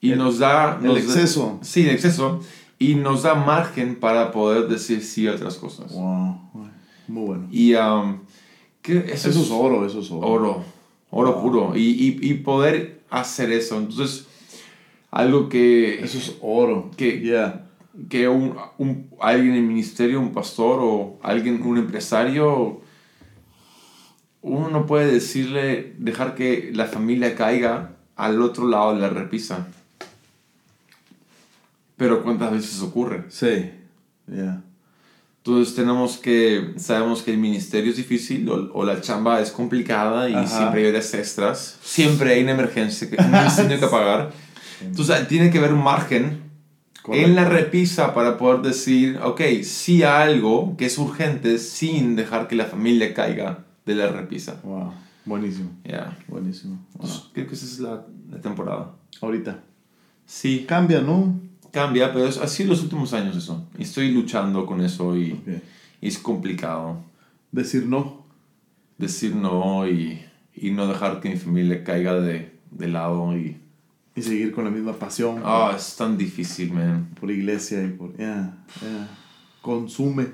Y El- nos da... El nos da- exceso. sí, el exceso. Y nos da margen para poder decir sí a otras cosas. Wow. Muy bueno. Y um, que eso, Eso es oro, eso es oro. oro, oro Wow. puro. Y, y, y poder hacer eso. Entonces, algo que, Eso es oro. Que- Yeah. que un, un- alguien en el ministerio, un pastor o alguien, un empresario, uno no puede decirle, dejar que la familia caiga al otro lado de la repisa. Pero ¿cuántas veces ocurre? Sí. Yeah. Entonces tenemos que, sabemos que el ministerio es difícil o, o la chamba es complicada y Ajá. siempre hay horas extras, siempre hay una emergencia, que- un incendio que apagar. Entonces tiene que haber un margen en la repisa para poder decir, ok, sí a algo que es urgente sin dejar que la familia caiga de la repisa. Wow. Buenísimo. Ya. Buenísimo. Wow. Creo que esa es la, la temporada. Ahorita. Sí, Cambia, ¿no? cambia, pero es así los últimos años eso. Y estoy luchando con eso y, y es complicado. Decir no. decir no y, y no dejar que mi familia caiga de, de lado y Y seguir con la misma pasión. ah es tan difícil man Por iglesia y por. Yeah. Yeah. Consume.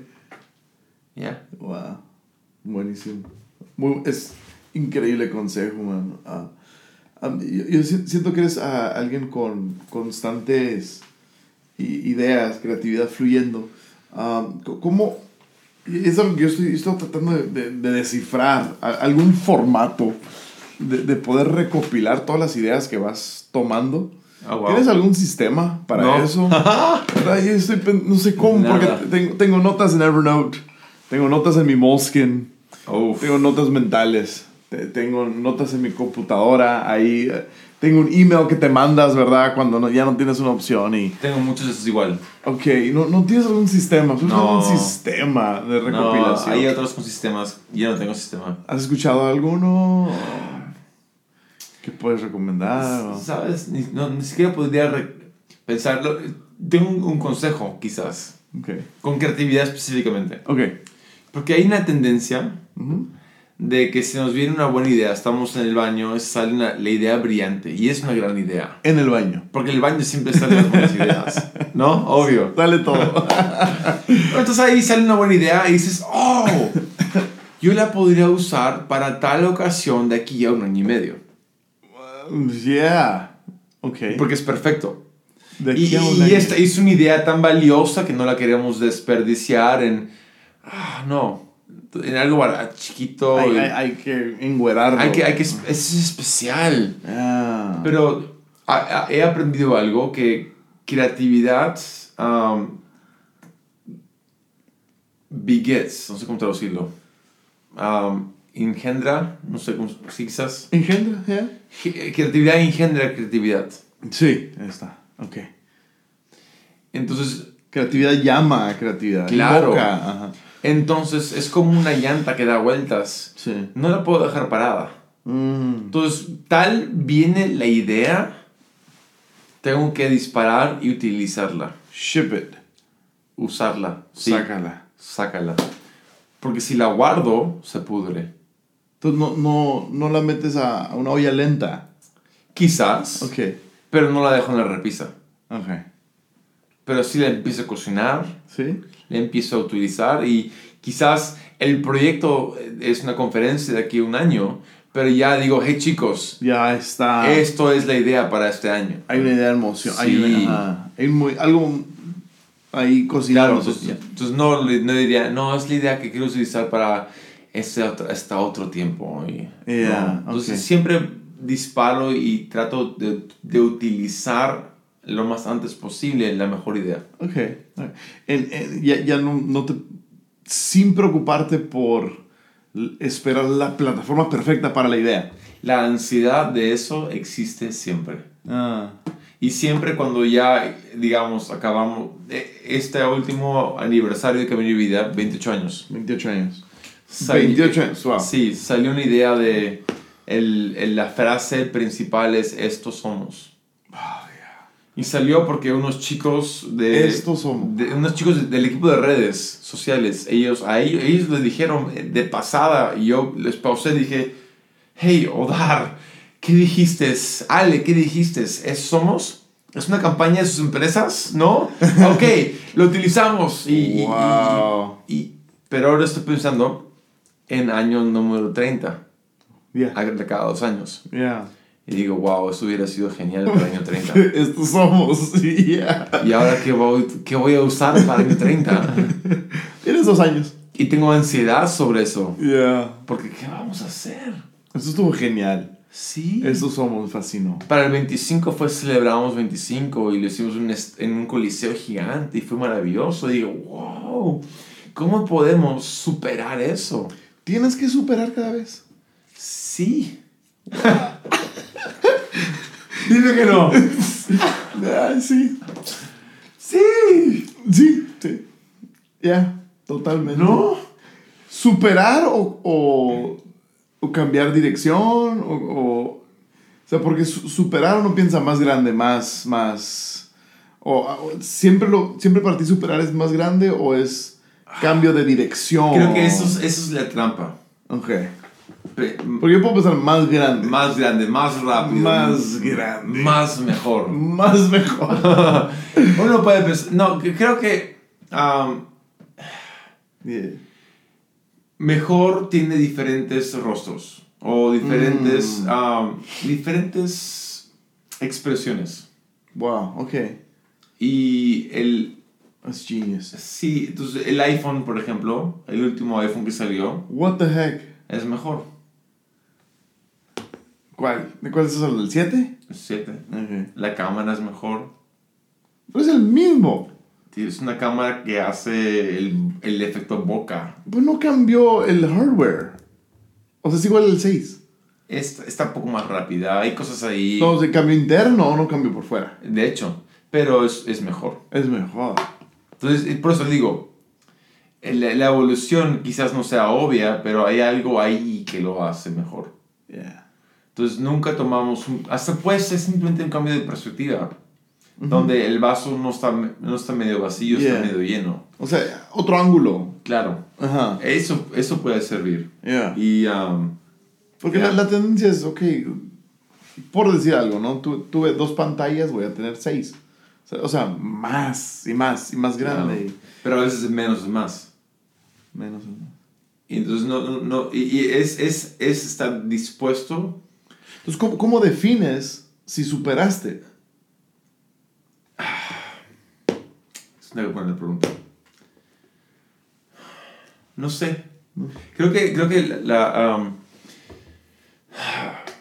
ya Wow. Buenísimo. Muy- es increíble consejo, man. Ah, yo, yo si- siento que eres ah, alguien con constantes ideas, creatividad fluyendo. Co- ¿Cómo? Es algo que yo estoy, estoy tratando de, de- de descifrar, a- algún formato de, de poder recopilar todas las ideas que vas tomando. Ah, wow. ¿Tienes algún sistema para No. eso? Estoy no sé cómo, Nada. porque tengo, tengo notas en Evernote, tengo notas en mi Moleskine, Uf. tengo notas mentales, te- tengo notas en mi computadora, ahí eh, tengo un email que te mandas, ¿verdad? Cuando no- ya no tienes una opción y... tengo muchos de esos igual Ok, no, no tienes algún sistema, ¿tienes No. algún sistema de no, recopilación? hay otros con sistemas yo no tengo sistema ¿Has escuchado alguno? ¿Qué puedes recomendar? o- sabes ni, no, ni siquiera podría pensarlo tengo un, un consejo quizás Ok, con creatividad específicamente ok. porque hay una tendencia Ujú. de que se nos viene una buena idea estamos en el baño sale una- la idea brillante y es una gran idea En el baño. Porque el baño siempre sale las buenas ideas, ¿no? Obvio. Dale todo. Entonces ahí sale una buena idea y dices, oh, yo la podría usar para tal ocasión de aquí a un año y medio. Yeah. Ok. Porque es perfecto. De Y, y esta es una idea tan valiosa que no la queremos desperdiciar en, ah, no, en algo chiquito. Hay, y- hay, hay que engüerarlo. hay que, hay que, es es especial. Ah. Pero a- a- he aprendido algo que creatividad um, begets, no sé cómo traducirlo. Um, engendra, no sé cómo, sí, quizás. ¿Engendra? Yeah. Ge- Creatividad engendra creatividad. Sí, ahí está. Ok. Entonces, Creatividad llama a creatividad. Claro. Invoca, ajá. Entonces es como una llanta que da vueltas. Sí. No la puedo dejar parada. Mm. Entonces, tal viene la idea, tengo que disparar y utilizarla. Ship it. Usarla. Sí, Sácala. sácala. Porque si la guardo, se pudre. Entonces no, no, no la metes a, a una olla lenta. Quizás, Ok. pero no la dejo en la repisa. Ok. Pero sí la empiezo a cocinar, ¿Sí? la empiezo a utilizar y quizás el proyecto es una conferencia de aquí a un año, pero ya digo, hey chicos, Ya está. esto es la idea para este año. Hay una idea de emoción. Hay, Sí. una- hay muy, algo ahí Claro, cocinado. entonces, entonces no, no diría, no, es la idea que quiero utilizar para este otro, este otro tiempo. Y, Yeah, no. Entonces ok. siempre disparo y trato de, de utilizar lo más antes posible la mejor idea. Ok. ok. En- en- ya ya no, no te. Sin preocuparte por esperar la plataforma perfecta para la idea. La ansiedad de eso existe siempre. Ah. Y siempre cuando ya, digamos, acabamos eh, este último aniversario de Camino de Vida, 28 años. 28 años. Sal- 28 años, wow. Sí, salió una idea de el, el- la frase principal es estos somos. Y salió porque unos chicos de... Estos somos. de- unos chicos de- del equipo de redes sociales, ellos, a ellos, ellos les dijeron de pasada y yo les pausé y dije, hey, Odar, ¿qué dijiste? Ale, ¿qué dijiste? ¿Es somos? ¿Es una campaña de sus empresas? ¿No? Ok, lo utilizamos. Y, y- y- Wow. y- pero ahora estoy pensando en año número 30, Yeah. cada dos años. Yeah. Y digo, wow, eso hubiera sido genial para el año 30. Estos somos. Yeah. ¿Y ahora qué voy, qué voy a usar para el año 30? Tienes dos años. Y tengo ansiedad sobre eso. Yeah. Porque, ¿qué vamos a hacer? Eso estuvo genial. Sí. Estos somos, fascinó. Para el 25 fue celebramos 25 y lo hicimos un en un coliseo gigante y fue maravilloso. Y digo, wow, ¿cómo podemos superar eso? Tienes que superar cada vez. Sí. Dime que no. Ah, sí. Sí. Sí. Sí. Ya. Totalmente. ¿No? superar o, o, o cambiar dirección o, o, o sea, porque su- superar uno piensa más grande, más, más, o, o siempre, lo, siempre para ti superar es más grande o es cambio de dirección. Creo que eso es, eso es la trampa. Ok. Porque yo puedo pensar más grande. Más grande, más rápido. Más grande. Más mejor. Más mejor. Uno puede pensar. No, creo que. um, Yeah. mejor tiene diferentes rostros. O diferentes. Mm. um, diferentes expresiones. Wow, ok. Y el. That's genius. Sí, entonces el iPhone, por ejemplo, el último iPhone que salió, What the heck? es mejor. ¿Cuál? ¿De cuál es eso? ¿El 7? Es 7. Ok. La cámara es mejor. Pero es el mismo. Es una cámara que hace el, el efecto boca. Pues no cambió el hardware. O sea, es igual el 6. Está, está un poco más rápida. Hay cosas ahí. No, ¿se cambió interno o no cambió por fuera? De hecho, pero es, es mejor. Es mejor. Entonces, por eso digo, la, la evolución quizás no sea obvia, pero hay algo ahí que lo hace mejor. Yeah. Entonces, nunca tomamos un... Hasta puede ser simplemente un cambio de perspectiva, donde el vaso no está, no está medio vacío, Yeah. está medio lleno. O sea, otro ángulo. Claro, Ajá. eso, eso puede servir. Yeah. Y... um, Porque Yeah. la, la tendencia es, ok, por decir algo, ¿no? Tu- tuve dos pantallas, voy a tener seis. O sea, más y más y más grande. claro. Pero a veces menos es más. menos. y más. Y entonces no, no, no- y, y es, es, es estar dispuesto. Entonces, ¿cómo, ¿cómo defines si superaste? Es una buena pregunta. No sé. Creo que, creo que la, la, um,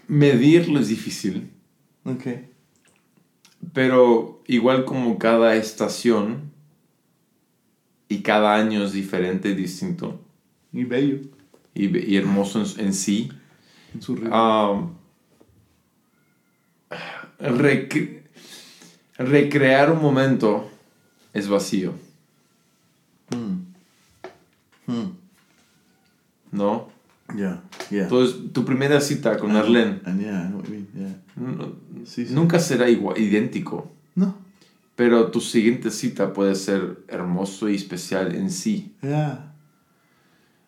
medirlo es difícil, Ok. Pero igual como cada estación y cada año es diferente, distinto Y bello. y, y hermoso en, en sí. En su ritmo. Recre- recrear un momento es vacío. Mm. ¿No? Yeah, yeah. Entonces, tu primera cita con Arlene And yeah, no- Sí, sí. nunca será igual, idéntico. No. Pero tu siguiente cita puede ser hermoso y especial en sí. Yeah.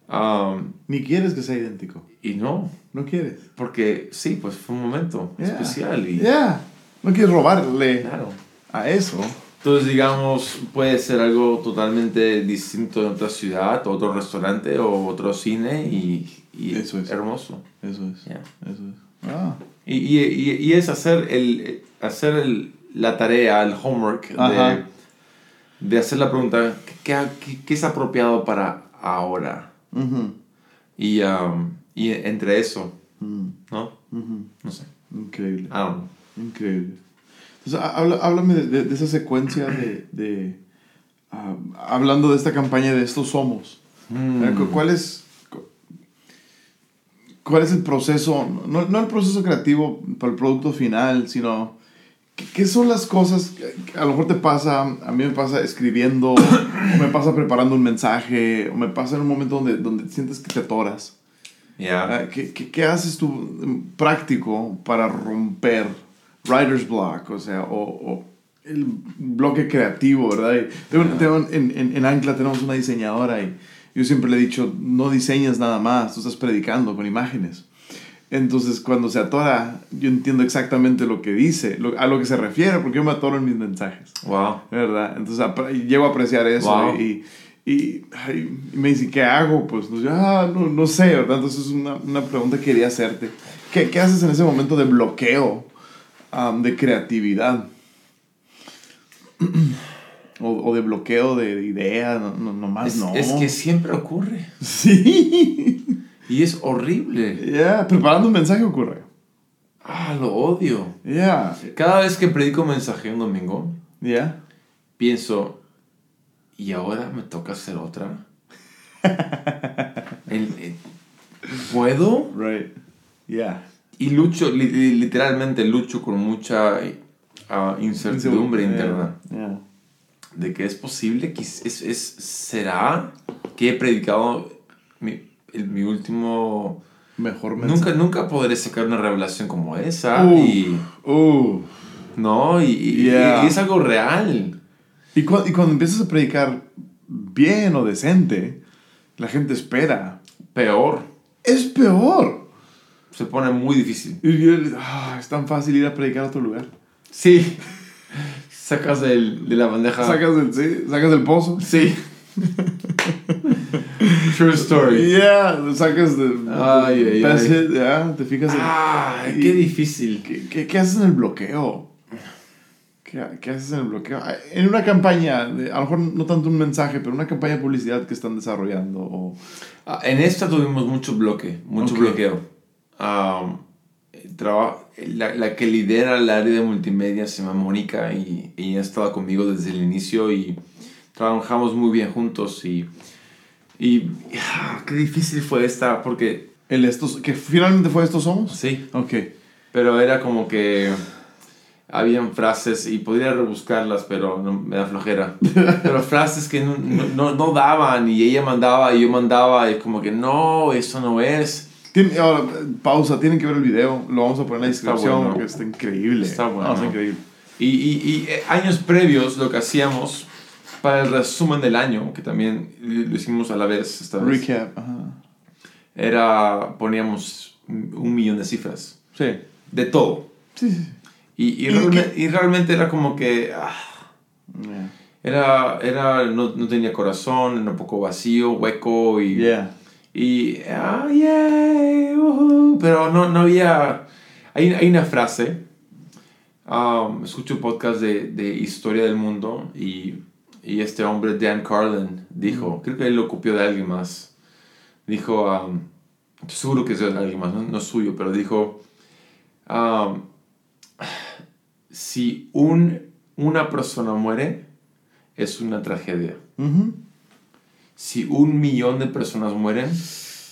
Um, Ni quieres que sea idéntico. y no, No quieres. porque sí, pues fue un momento especial. Y, Yeah. No quieres robarle Claro. a eso. Entonces, digamos, puede ser algo totalmente distinto en otra ciudad, otro restaurante o otro cine y, y Eso es. hermoso. Eso es. Yeah. Eso es. Ah. Y, y, y, y es hacer, el, hacer el, la tarea, el homework de, de hacer la pregunta, ¿qué, qué, qué es apropiado para ahora? Ujú. Y, um, y entre eso, Mm. ¿no? Ujú. No sé. Increíble. I don't know. Increíble. Entonces, háblame de, de- de esa secuencia de... de, ah, hablando de esta campaña de Estos Somos. Mm. Cu- ¿Cuál es, cuál es el proceso? No, no el proceso creativo para el producto final, sino... ¿Qué, qué son las cosas que a lo mejor te pasa, a mí me pasa escribiendo, o me pasa preparando un mensaje, o me pasa en un momento donde, donde sientes que te atoras? Yeah. Ah, ¿Qué, qué, qué haces tú mm, práctico para romper writer's block? O sea, o, o el bloque creativo, ¿verdad? Tengo- tengo en, en, en Ancla tenemos una diseñadora y yo siempre le he dicho, no diseñas nada más, tú estás predicando con imágenes. Entonces, cuando se atora, yo entiendo exactamente lo que dice, lo- a lo que se refiere, porque yo me atoro en mis mensajes. Wow. ¿verdad? Entonces llego a apreciar eso Wow. y, y, me dice, ¿qué hago? Pues, pues, ah, no, no sé, ¿verdad? Entonces es una, una pregunta que quería hacerte. ¿Qué, qué haces en ese momento de bloqueo, de creatividad? o, o de bloqueo de idea, no, no, nomás Es, no. es que siempre ocurre. Sí. Y es horrible. Ya, preparando un mensaje ocurre. Ah, lo odio. Ya, Cada vez que predico un mensaje un domingo, ya. pienso, ¿y ahora me toca hacer otra? El- el- ¿Puedo? Right. Ya. Y lucho, li- li- literalmente lucho con mucha ah, incertidumbre interna. De que es posible, que es, es, ¿será que he predicado mi, el- mi último... Mejor mensaje. Nunca, nunca podré sacar una revelación como esa. Uh. Y, Uh. no, y, Yeah. y es algo real. Y, cu- y cuando empiezas a predicar bien o decente, la gente espera. Peor. Es peor. Se pone muy difícil. Y ah, es tan fácil ir a predicar a otro lugar. Sí. Sacas del, de la bandeja. Sacas del, sí, sacas del pozo. Sí. True story. Yeah, sacas de. Ay, ay, ay. ya, te fijas en. Ah, y- qué difícil. ¿Qué, qué, qué haces en el bloqueo? ¿Qué, qué haces en el bloqueo? En una campaña, a lo mejor no tanto un mensaje, pero una campaña de publicidad que están desarrollando. O, Ah, En esta tuvimos mucho bloque, mucho Ok. bloqueo. Am, traba- la, la que lidera el área de multimedia se llama Mónica y ella ha estado conmigo desde el inicio y trabajamos muy bien juntos y, y ah, qué difícil fue esta porque el estos, que finalmente fue estos somos. sí, Ok. pero era como que habían frases y podría rebuscarlas pero no, me da flojera pero frases que no, no, no- no daban y ella mandaba y yo mandaba y como que no eso no es Ahora, pausa, tienen que ver el video, lo vamos a poner en la descripción bueno. porque está increíble. Está bueno. No, está increíble. Y, y, y, eh, años previos lo que hacíamos para el resumen del año, que también lo hicimos a la vez esta vez, Recap, ajá. era poníamos un millón de cifras, Sí. de todo. Sí, sí. Y, y, ¿Y realme- y realmente era como que ah, Yeah. era, era no, no tenía corazón, era un poco vacío, hueco y... Yeah. Y, ah, ujú, pero no, no había, hay, hay una frase, um, escucho un podcast de, de historia del mundo y, y este hombre, Dan Carlin, dijo, creo que él lo copió de alguien más, dijo, um, seguro que es de alguien más, no, no es suyo, pero dijo, um, si un, una persona muere, es una tragedia. Si un millón de personas mueren,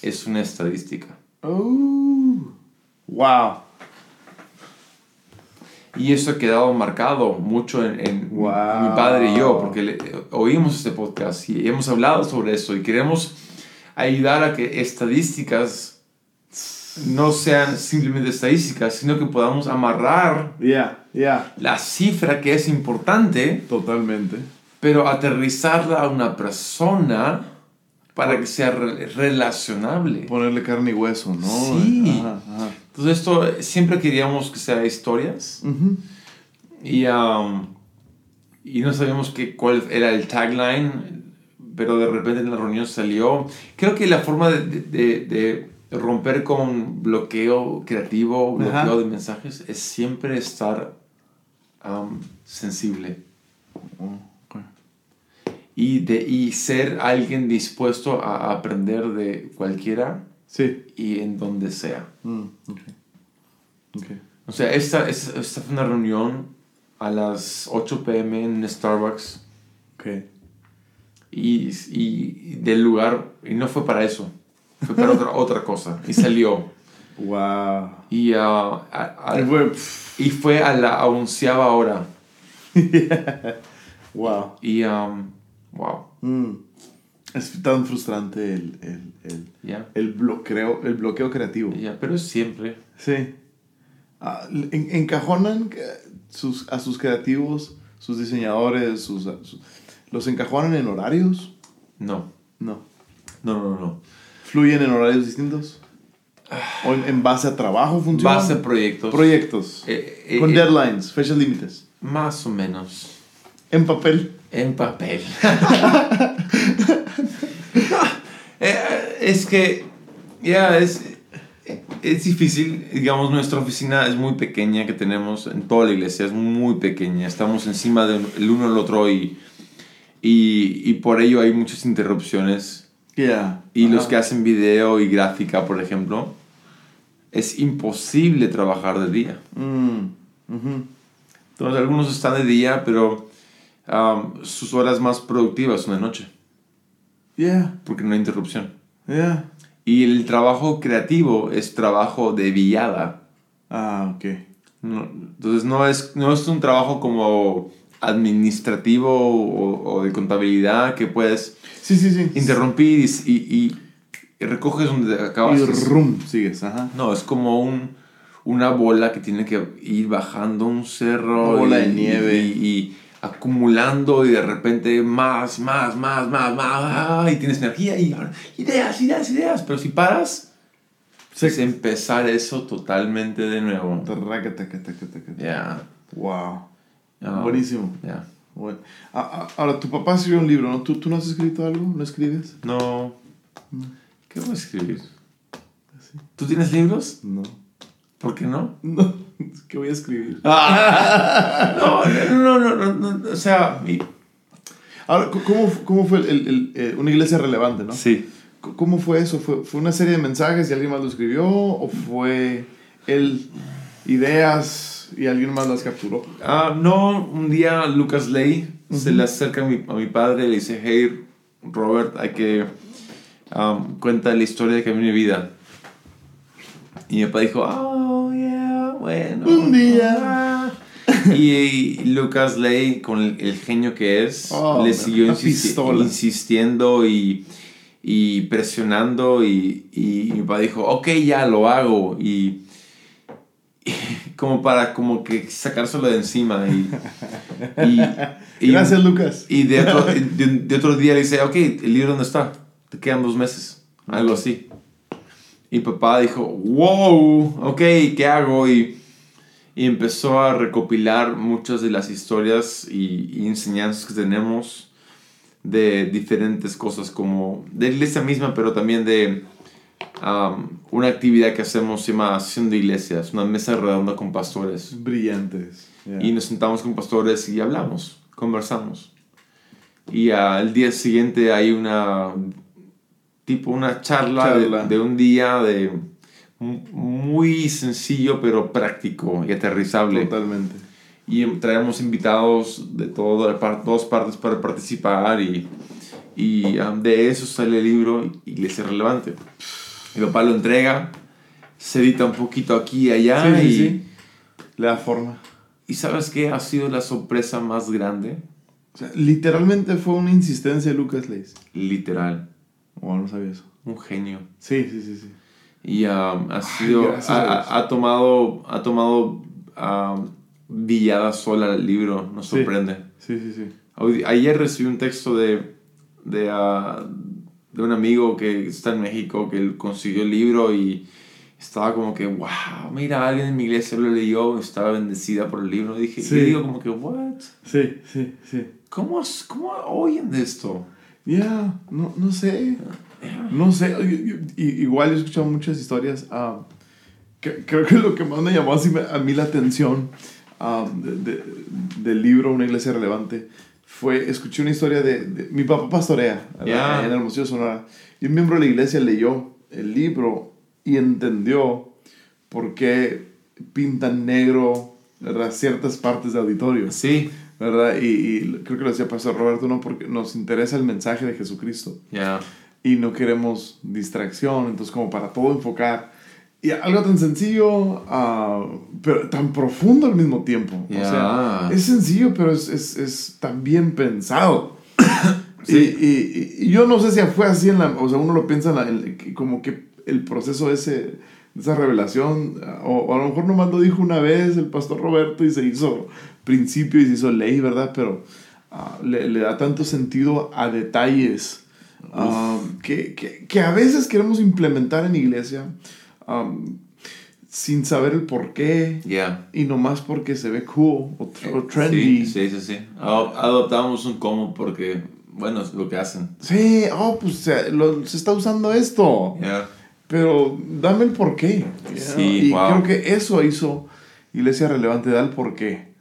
es una estadística. Oh. Wow. Y eso ha quedado marcado mucho en, en Wow. mi padre y yo, porque le- oímos este podcast y hemos hablado sobre eso y queremos ayudar a que estadísticas no sean simplemente estadísticas, sino que podamos amarrar Ya, ya. la cifra que es importante, Totalmente. Pero aterrizarla a una persona para que sea re- relacionable. Ponerle carne y hueso, ¿no? Sí. Ajá, ajá. Entonces esto siempre queríamos que sea historias y, um, y no sabíamos que, cuál era el tagline, pero de repente en la reunión salió. Creo que la forma de, de- de romper con bloqueo creativo, bloqueo Ajá. de mensajes, es siempre estar um, sensible. Ok. Y, de, y ser alguien dispuesto a aprender de cualquiera Sí. y en donde sea. Mm, ok. Ok. O sea, esta, esta, esta fue una reunión a las 8 pm en Starbucks Ok. y, y del lugar, y no fue para eso, fue para otra, otra cosa, y salió. Wow. Y, ah, a- a- y fue a la onceava hora. Wow. Y, um, wow, Mm. Es tan frustrante el, el, el, ya, el bloqueo, el bloqueo creativo. ya, pero es siempre. Sí. Ah, en- encajonan que sus, a sus creativos, sus diseñadores, sus, sus- los encajonan en horarios. No, No. no, no, no. ¿Fluyen en horarios distintos? ¿O en, en base a trabajo funciona? Base a proyectos. Proyectos. Eh, eh, con eh, deadlines, fechas límites. Más o menos. En papel. En papel. Eh, es que, ya, es, es difícil. Digamos, nuestra oficina es muy pequeña que tenemos en toda la iglesia, es muy pequeña. Estamos encima del el uno del otro y, y, y por ello hay muchas interrupciones. Ya. Y los que hacen video y gráfica, por ejemplo, es imposible trabajar de día. Mm. Entonces, algunos están de día, pero um, sus horas más productivas son de noche, Yeah, porque no hay interrupción. yeah. Y el trabajo creativo es trabajo de viada. Ah, ok. No- entonces, no es, no es un trabajo como administrativo o, o de contabilidad que puedes Sí, sí, sí. interrumpir y, y- y recoges donde acabas. Y rum, sigues, ajá. No, es como un, una bola que tiene que ir bajando un cerro. Una bola y, de nieve. Y acumulando y de repente más, más, más, más, más. ah, Y tienes energía y ahora, ideas, ideas, ideas. Pero si paras, es empezar eso totalmente de nuevo. Ya. Wow. Buenísimo. ya. Bueno. Ah, ah, ahora, tu papá escribió un libro, ¿no? ¿Tú, ¿Tú no has escrito algo? ¿No escribes? No. ¿Qué voy a escribir? ¿Tú tienes libros? No. ¿Por qué no? No. ¿Qué voy a escribir? No, no, no, no, no, o sea, mi- Ahora, ¿cómo, cómo fue el, el- el, eh, una iglesia relevante, no? sí. ¿Cómo fue eso? ¿Fue, ¿Fue una serie de mensajes y alguien más lo escribió? ¿O fue él ideas y alguien más las capturó? Ah, no, un día Lucas Ley se le acerca a mi, a mi padre y le dice, hey, Robert, hay que um, cuenta la historia que mi vida. Y mi papá dijo, yeah, bueno. Un día. ah". Y, y Lucas Ley, con el, el genio que es, Oh, le siguió insisti- insistiendo y, y presionando y, y mi papá dijo, ok, ya lo hago. Y, como para como que sacárselo de encima. Y, Gracias, Lucas. y de otro, de, de otro día le dice, ok, ¿el libro dónde está? Te quedan dos meses. Algo así. Y papá dijo, wow, ok, ¿qué hago? Y, y empezó a recopilar muchas de las historias y, y enseñanzas que tenemos de diferentes cosas, como de la iglesia misma, pero también de um, una actividad que hacemos, se llama Haciendo Iglesias, una mesa redonda con pastores. Brillantes. Yeah. Y nos sentamos con pastores y hablamos, conversamos. Y al día siguiente hay una tipo una charla, de- Charla. De, un día de mu- muy sencillo pero práctico y aterrizable. Totalmente. Y traemos invitados de todo, todas partes para participar y, y um, de eso sale el libro Iglesia Relevante. Mi papá lo entrega, se edita un poquito aquí y allá sí, y, sí. Le da forma. ¿Y sabes qué ha sido la sorpresa más grande? O sea, literalmente fue una insistencia de Lucas Leis. Literal. Wow, no sabía eso. Un genio. Sí, sí, sí, sí. Y um, ha sido. gracias a Dios. ha, ha tomado. Ha tomado. um, villada sola el libro. Nos Sí. sorprende. Sí, sí, sí. Hoy- Ayer recibí un texto de, de, ah, de un amigo que está en México que él consiguió el libro y estaba como que, wow, mira, alguien en mi iglesia lo leyó, estaba bendecida por el libro. Y dije, Sí. y digo como que, what? Sí, sí, sí. ¿Cómo, cómo oyen de esto? Ya, no, no sé. No sé. Igual he escuchado muchas historias. ah, que- creo que lo que más me llamó así a mí la atención ah, de- de- del libro Una iglesia relevante fue, escuché una historia de, de- mi papá pastorea. Ya. en Hermosillo, Sonora. Y un miembro de la iglesia leyó el libro y entendió por qué pintan negro ciertas partes de auditorio. Sí, ¿verdad? Y, y creo que lo decía Pastor Roberto, ¿no? Porque nos interesa el mensaje de Jesucristo ya. y no queremos distracción, entonces como para todo enfocar. Y algo tan sencillo, ah, pero tan profundo al mismo tiempo. O Ya. sea, es sencillo, pero es, es, es tan bien pensado. Sí. y, y- y yo no sé si fue así en la... O sea, uno lo piensa en la- en- como que el proceso ese, de esa revelación, o, o a lo mejor nomás lo dijo una vez el pastor Roberto y se hizo principio y se hizo ley, ¿verdad? Pero ah, le, le da tanto sentido a detalles ah, que, que, que a veces queremos implementar en iglesia um, sin saber el por qué Ya. y nomás porque se ve cool o, tr- o trendy. Sí, sí, sí. Ado- Adoptamos un cómo porque, bueno, es lo que hacen. Sí, oh, pues se, lo- se está usando esto. Ya. Pero dame el Sí, know? y wow. creo que eso hizo Iglesia Relevante, da el porqué.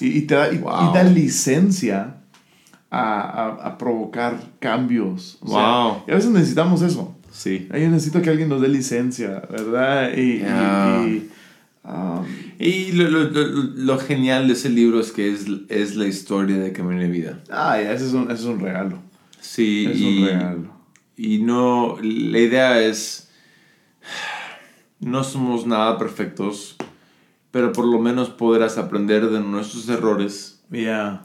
Y, y te da, y, Wow. y da licencia a, a, a provocar cambios. O sea, Wow. y a veces necesitamos eso. Sí. Yo necesito que alguien nos dé licencia, ¿verdad? Y, y- Ya. y, um, Y lo, lo, lo, lo genial de ese libro es que es, es la historia de Camino de Vida. ah, ya, ese es un, ese es un regalo. Sí, Es y, un regalo. y no, la idea es, no somos nada perfectos, pero por lo menos podrás aprender de nuestros errores Ya.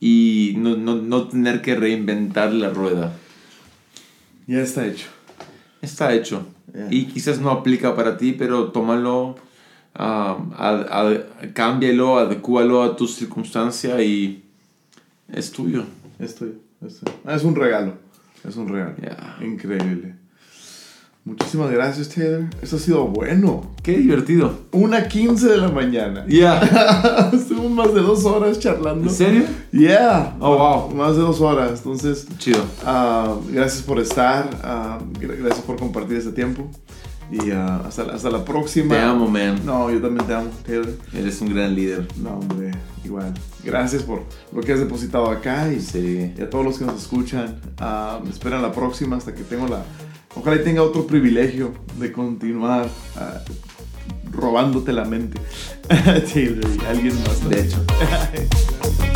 y no, no, no tener que reinventar la rueda. Ya está hecho. Está hecho. Yeah. Y quizás no aplica para ti, pero tómalo, ah, ad- ad- cámbialo, adecúalo a tu circunstancia y es tuyo. Estoy, estoy. Ah, es un regalo. Es un regalo. Ya. Increíble. Muchísimas gracias, Taylor. Esto ha sido bueno. Qué divertido. Una 15 de la mañana. Ya. Estuvimos más de dos horas charlando. ¿En serio? Yeah. Oh, wow. Más de dos horas. Entonces, Chido. ah, gracias por estar. ah, gra- gracias por compartir este tiempo. Y ah, hasta, hasta la próxima. Te amo, man. No, yo también te amo, Taylor. Eres un gran líder. No, hombre, igual. Gracias por lo que has depositado acá y, Sí. y a todos los que nos escuchan. me esperan la próxima hasta que tengo la. Ojalá y tenga otro privilegio de continuar ah, robándote la mente. Y alguien más. De hecho.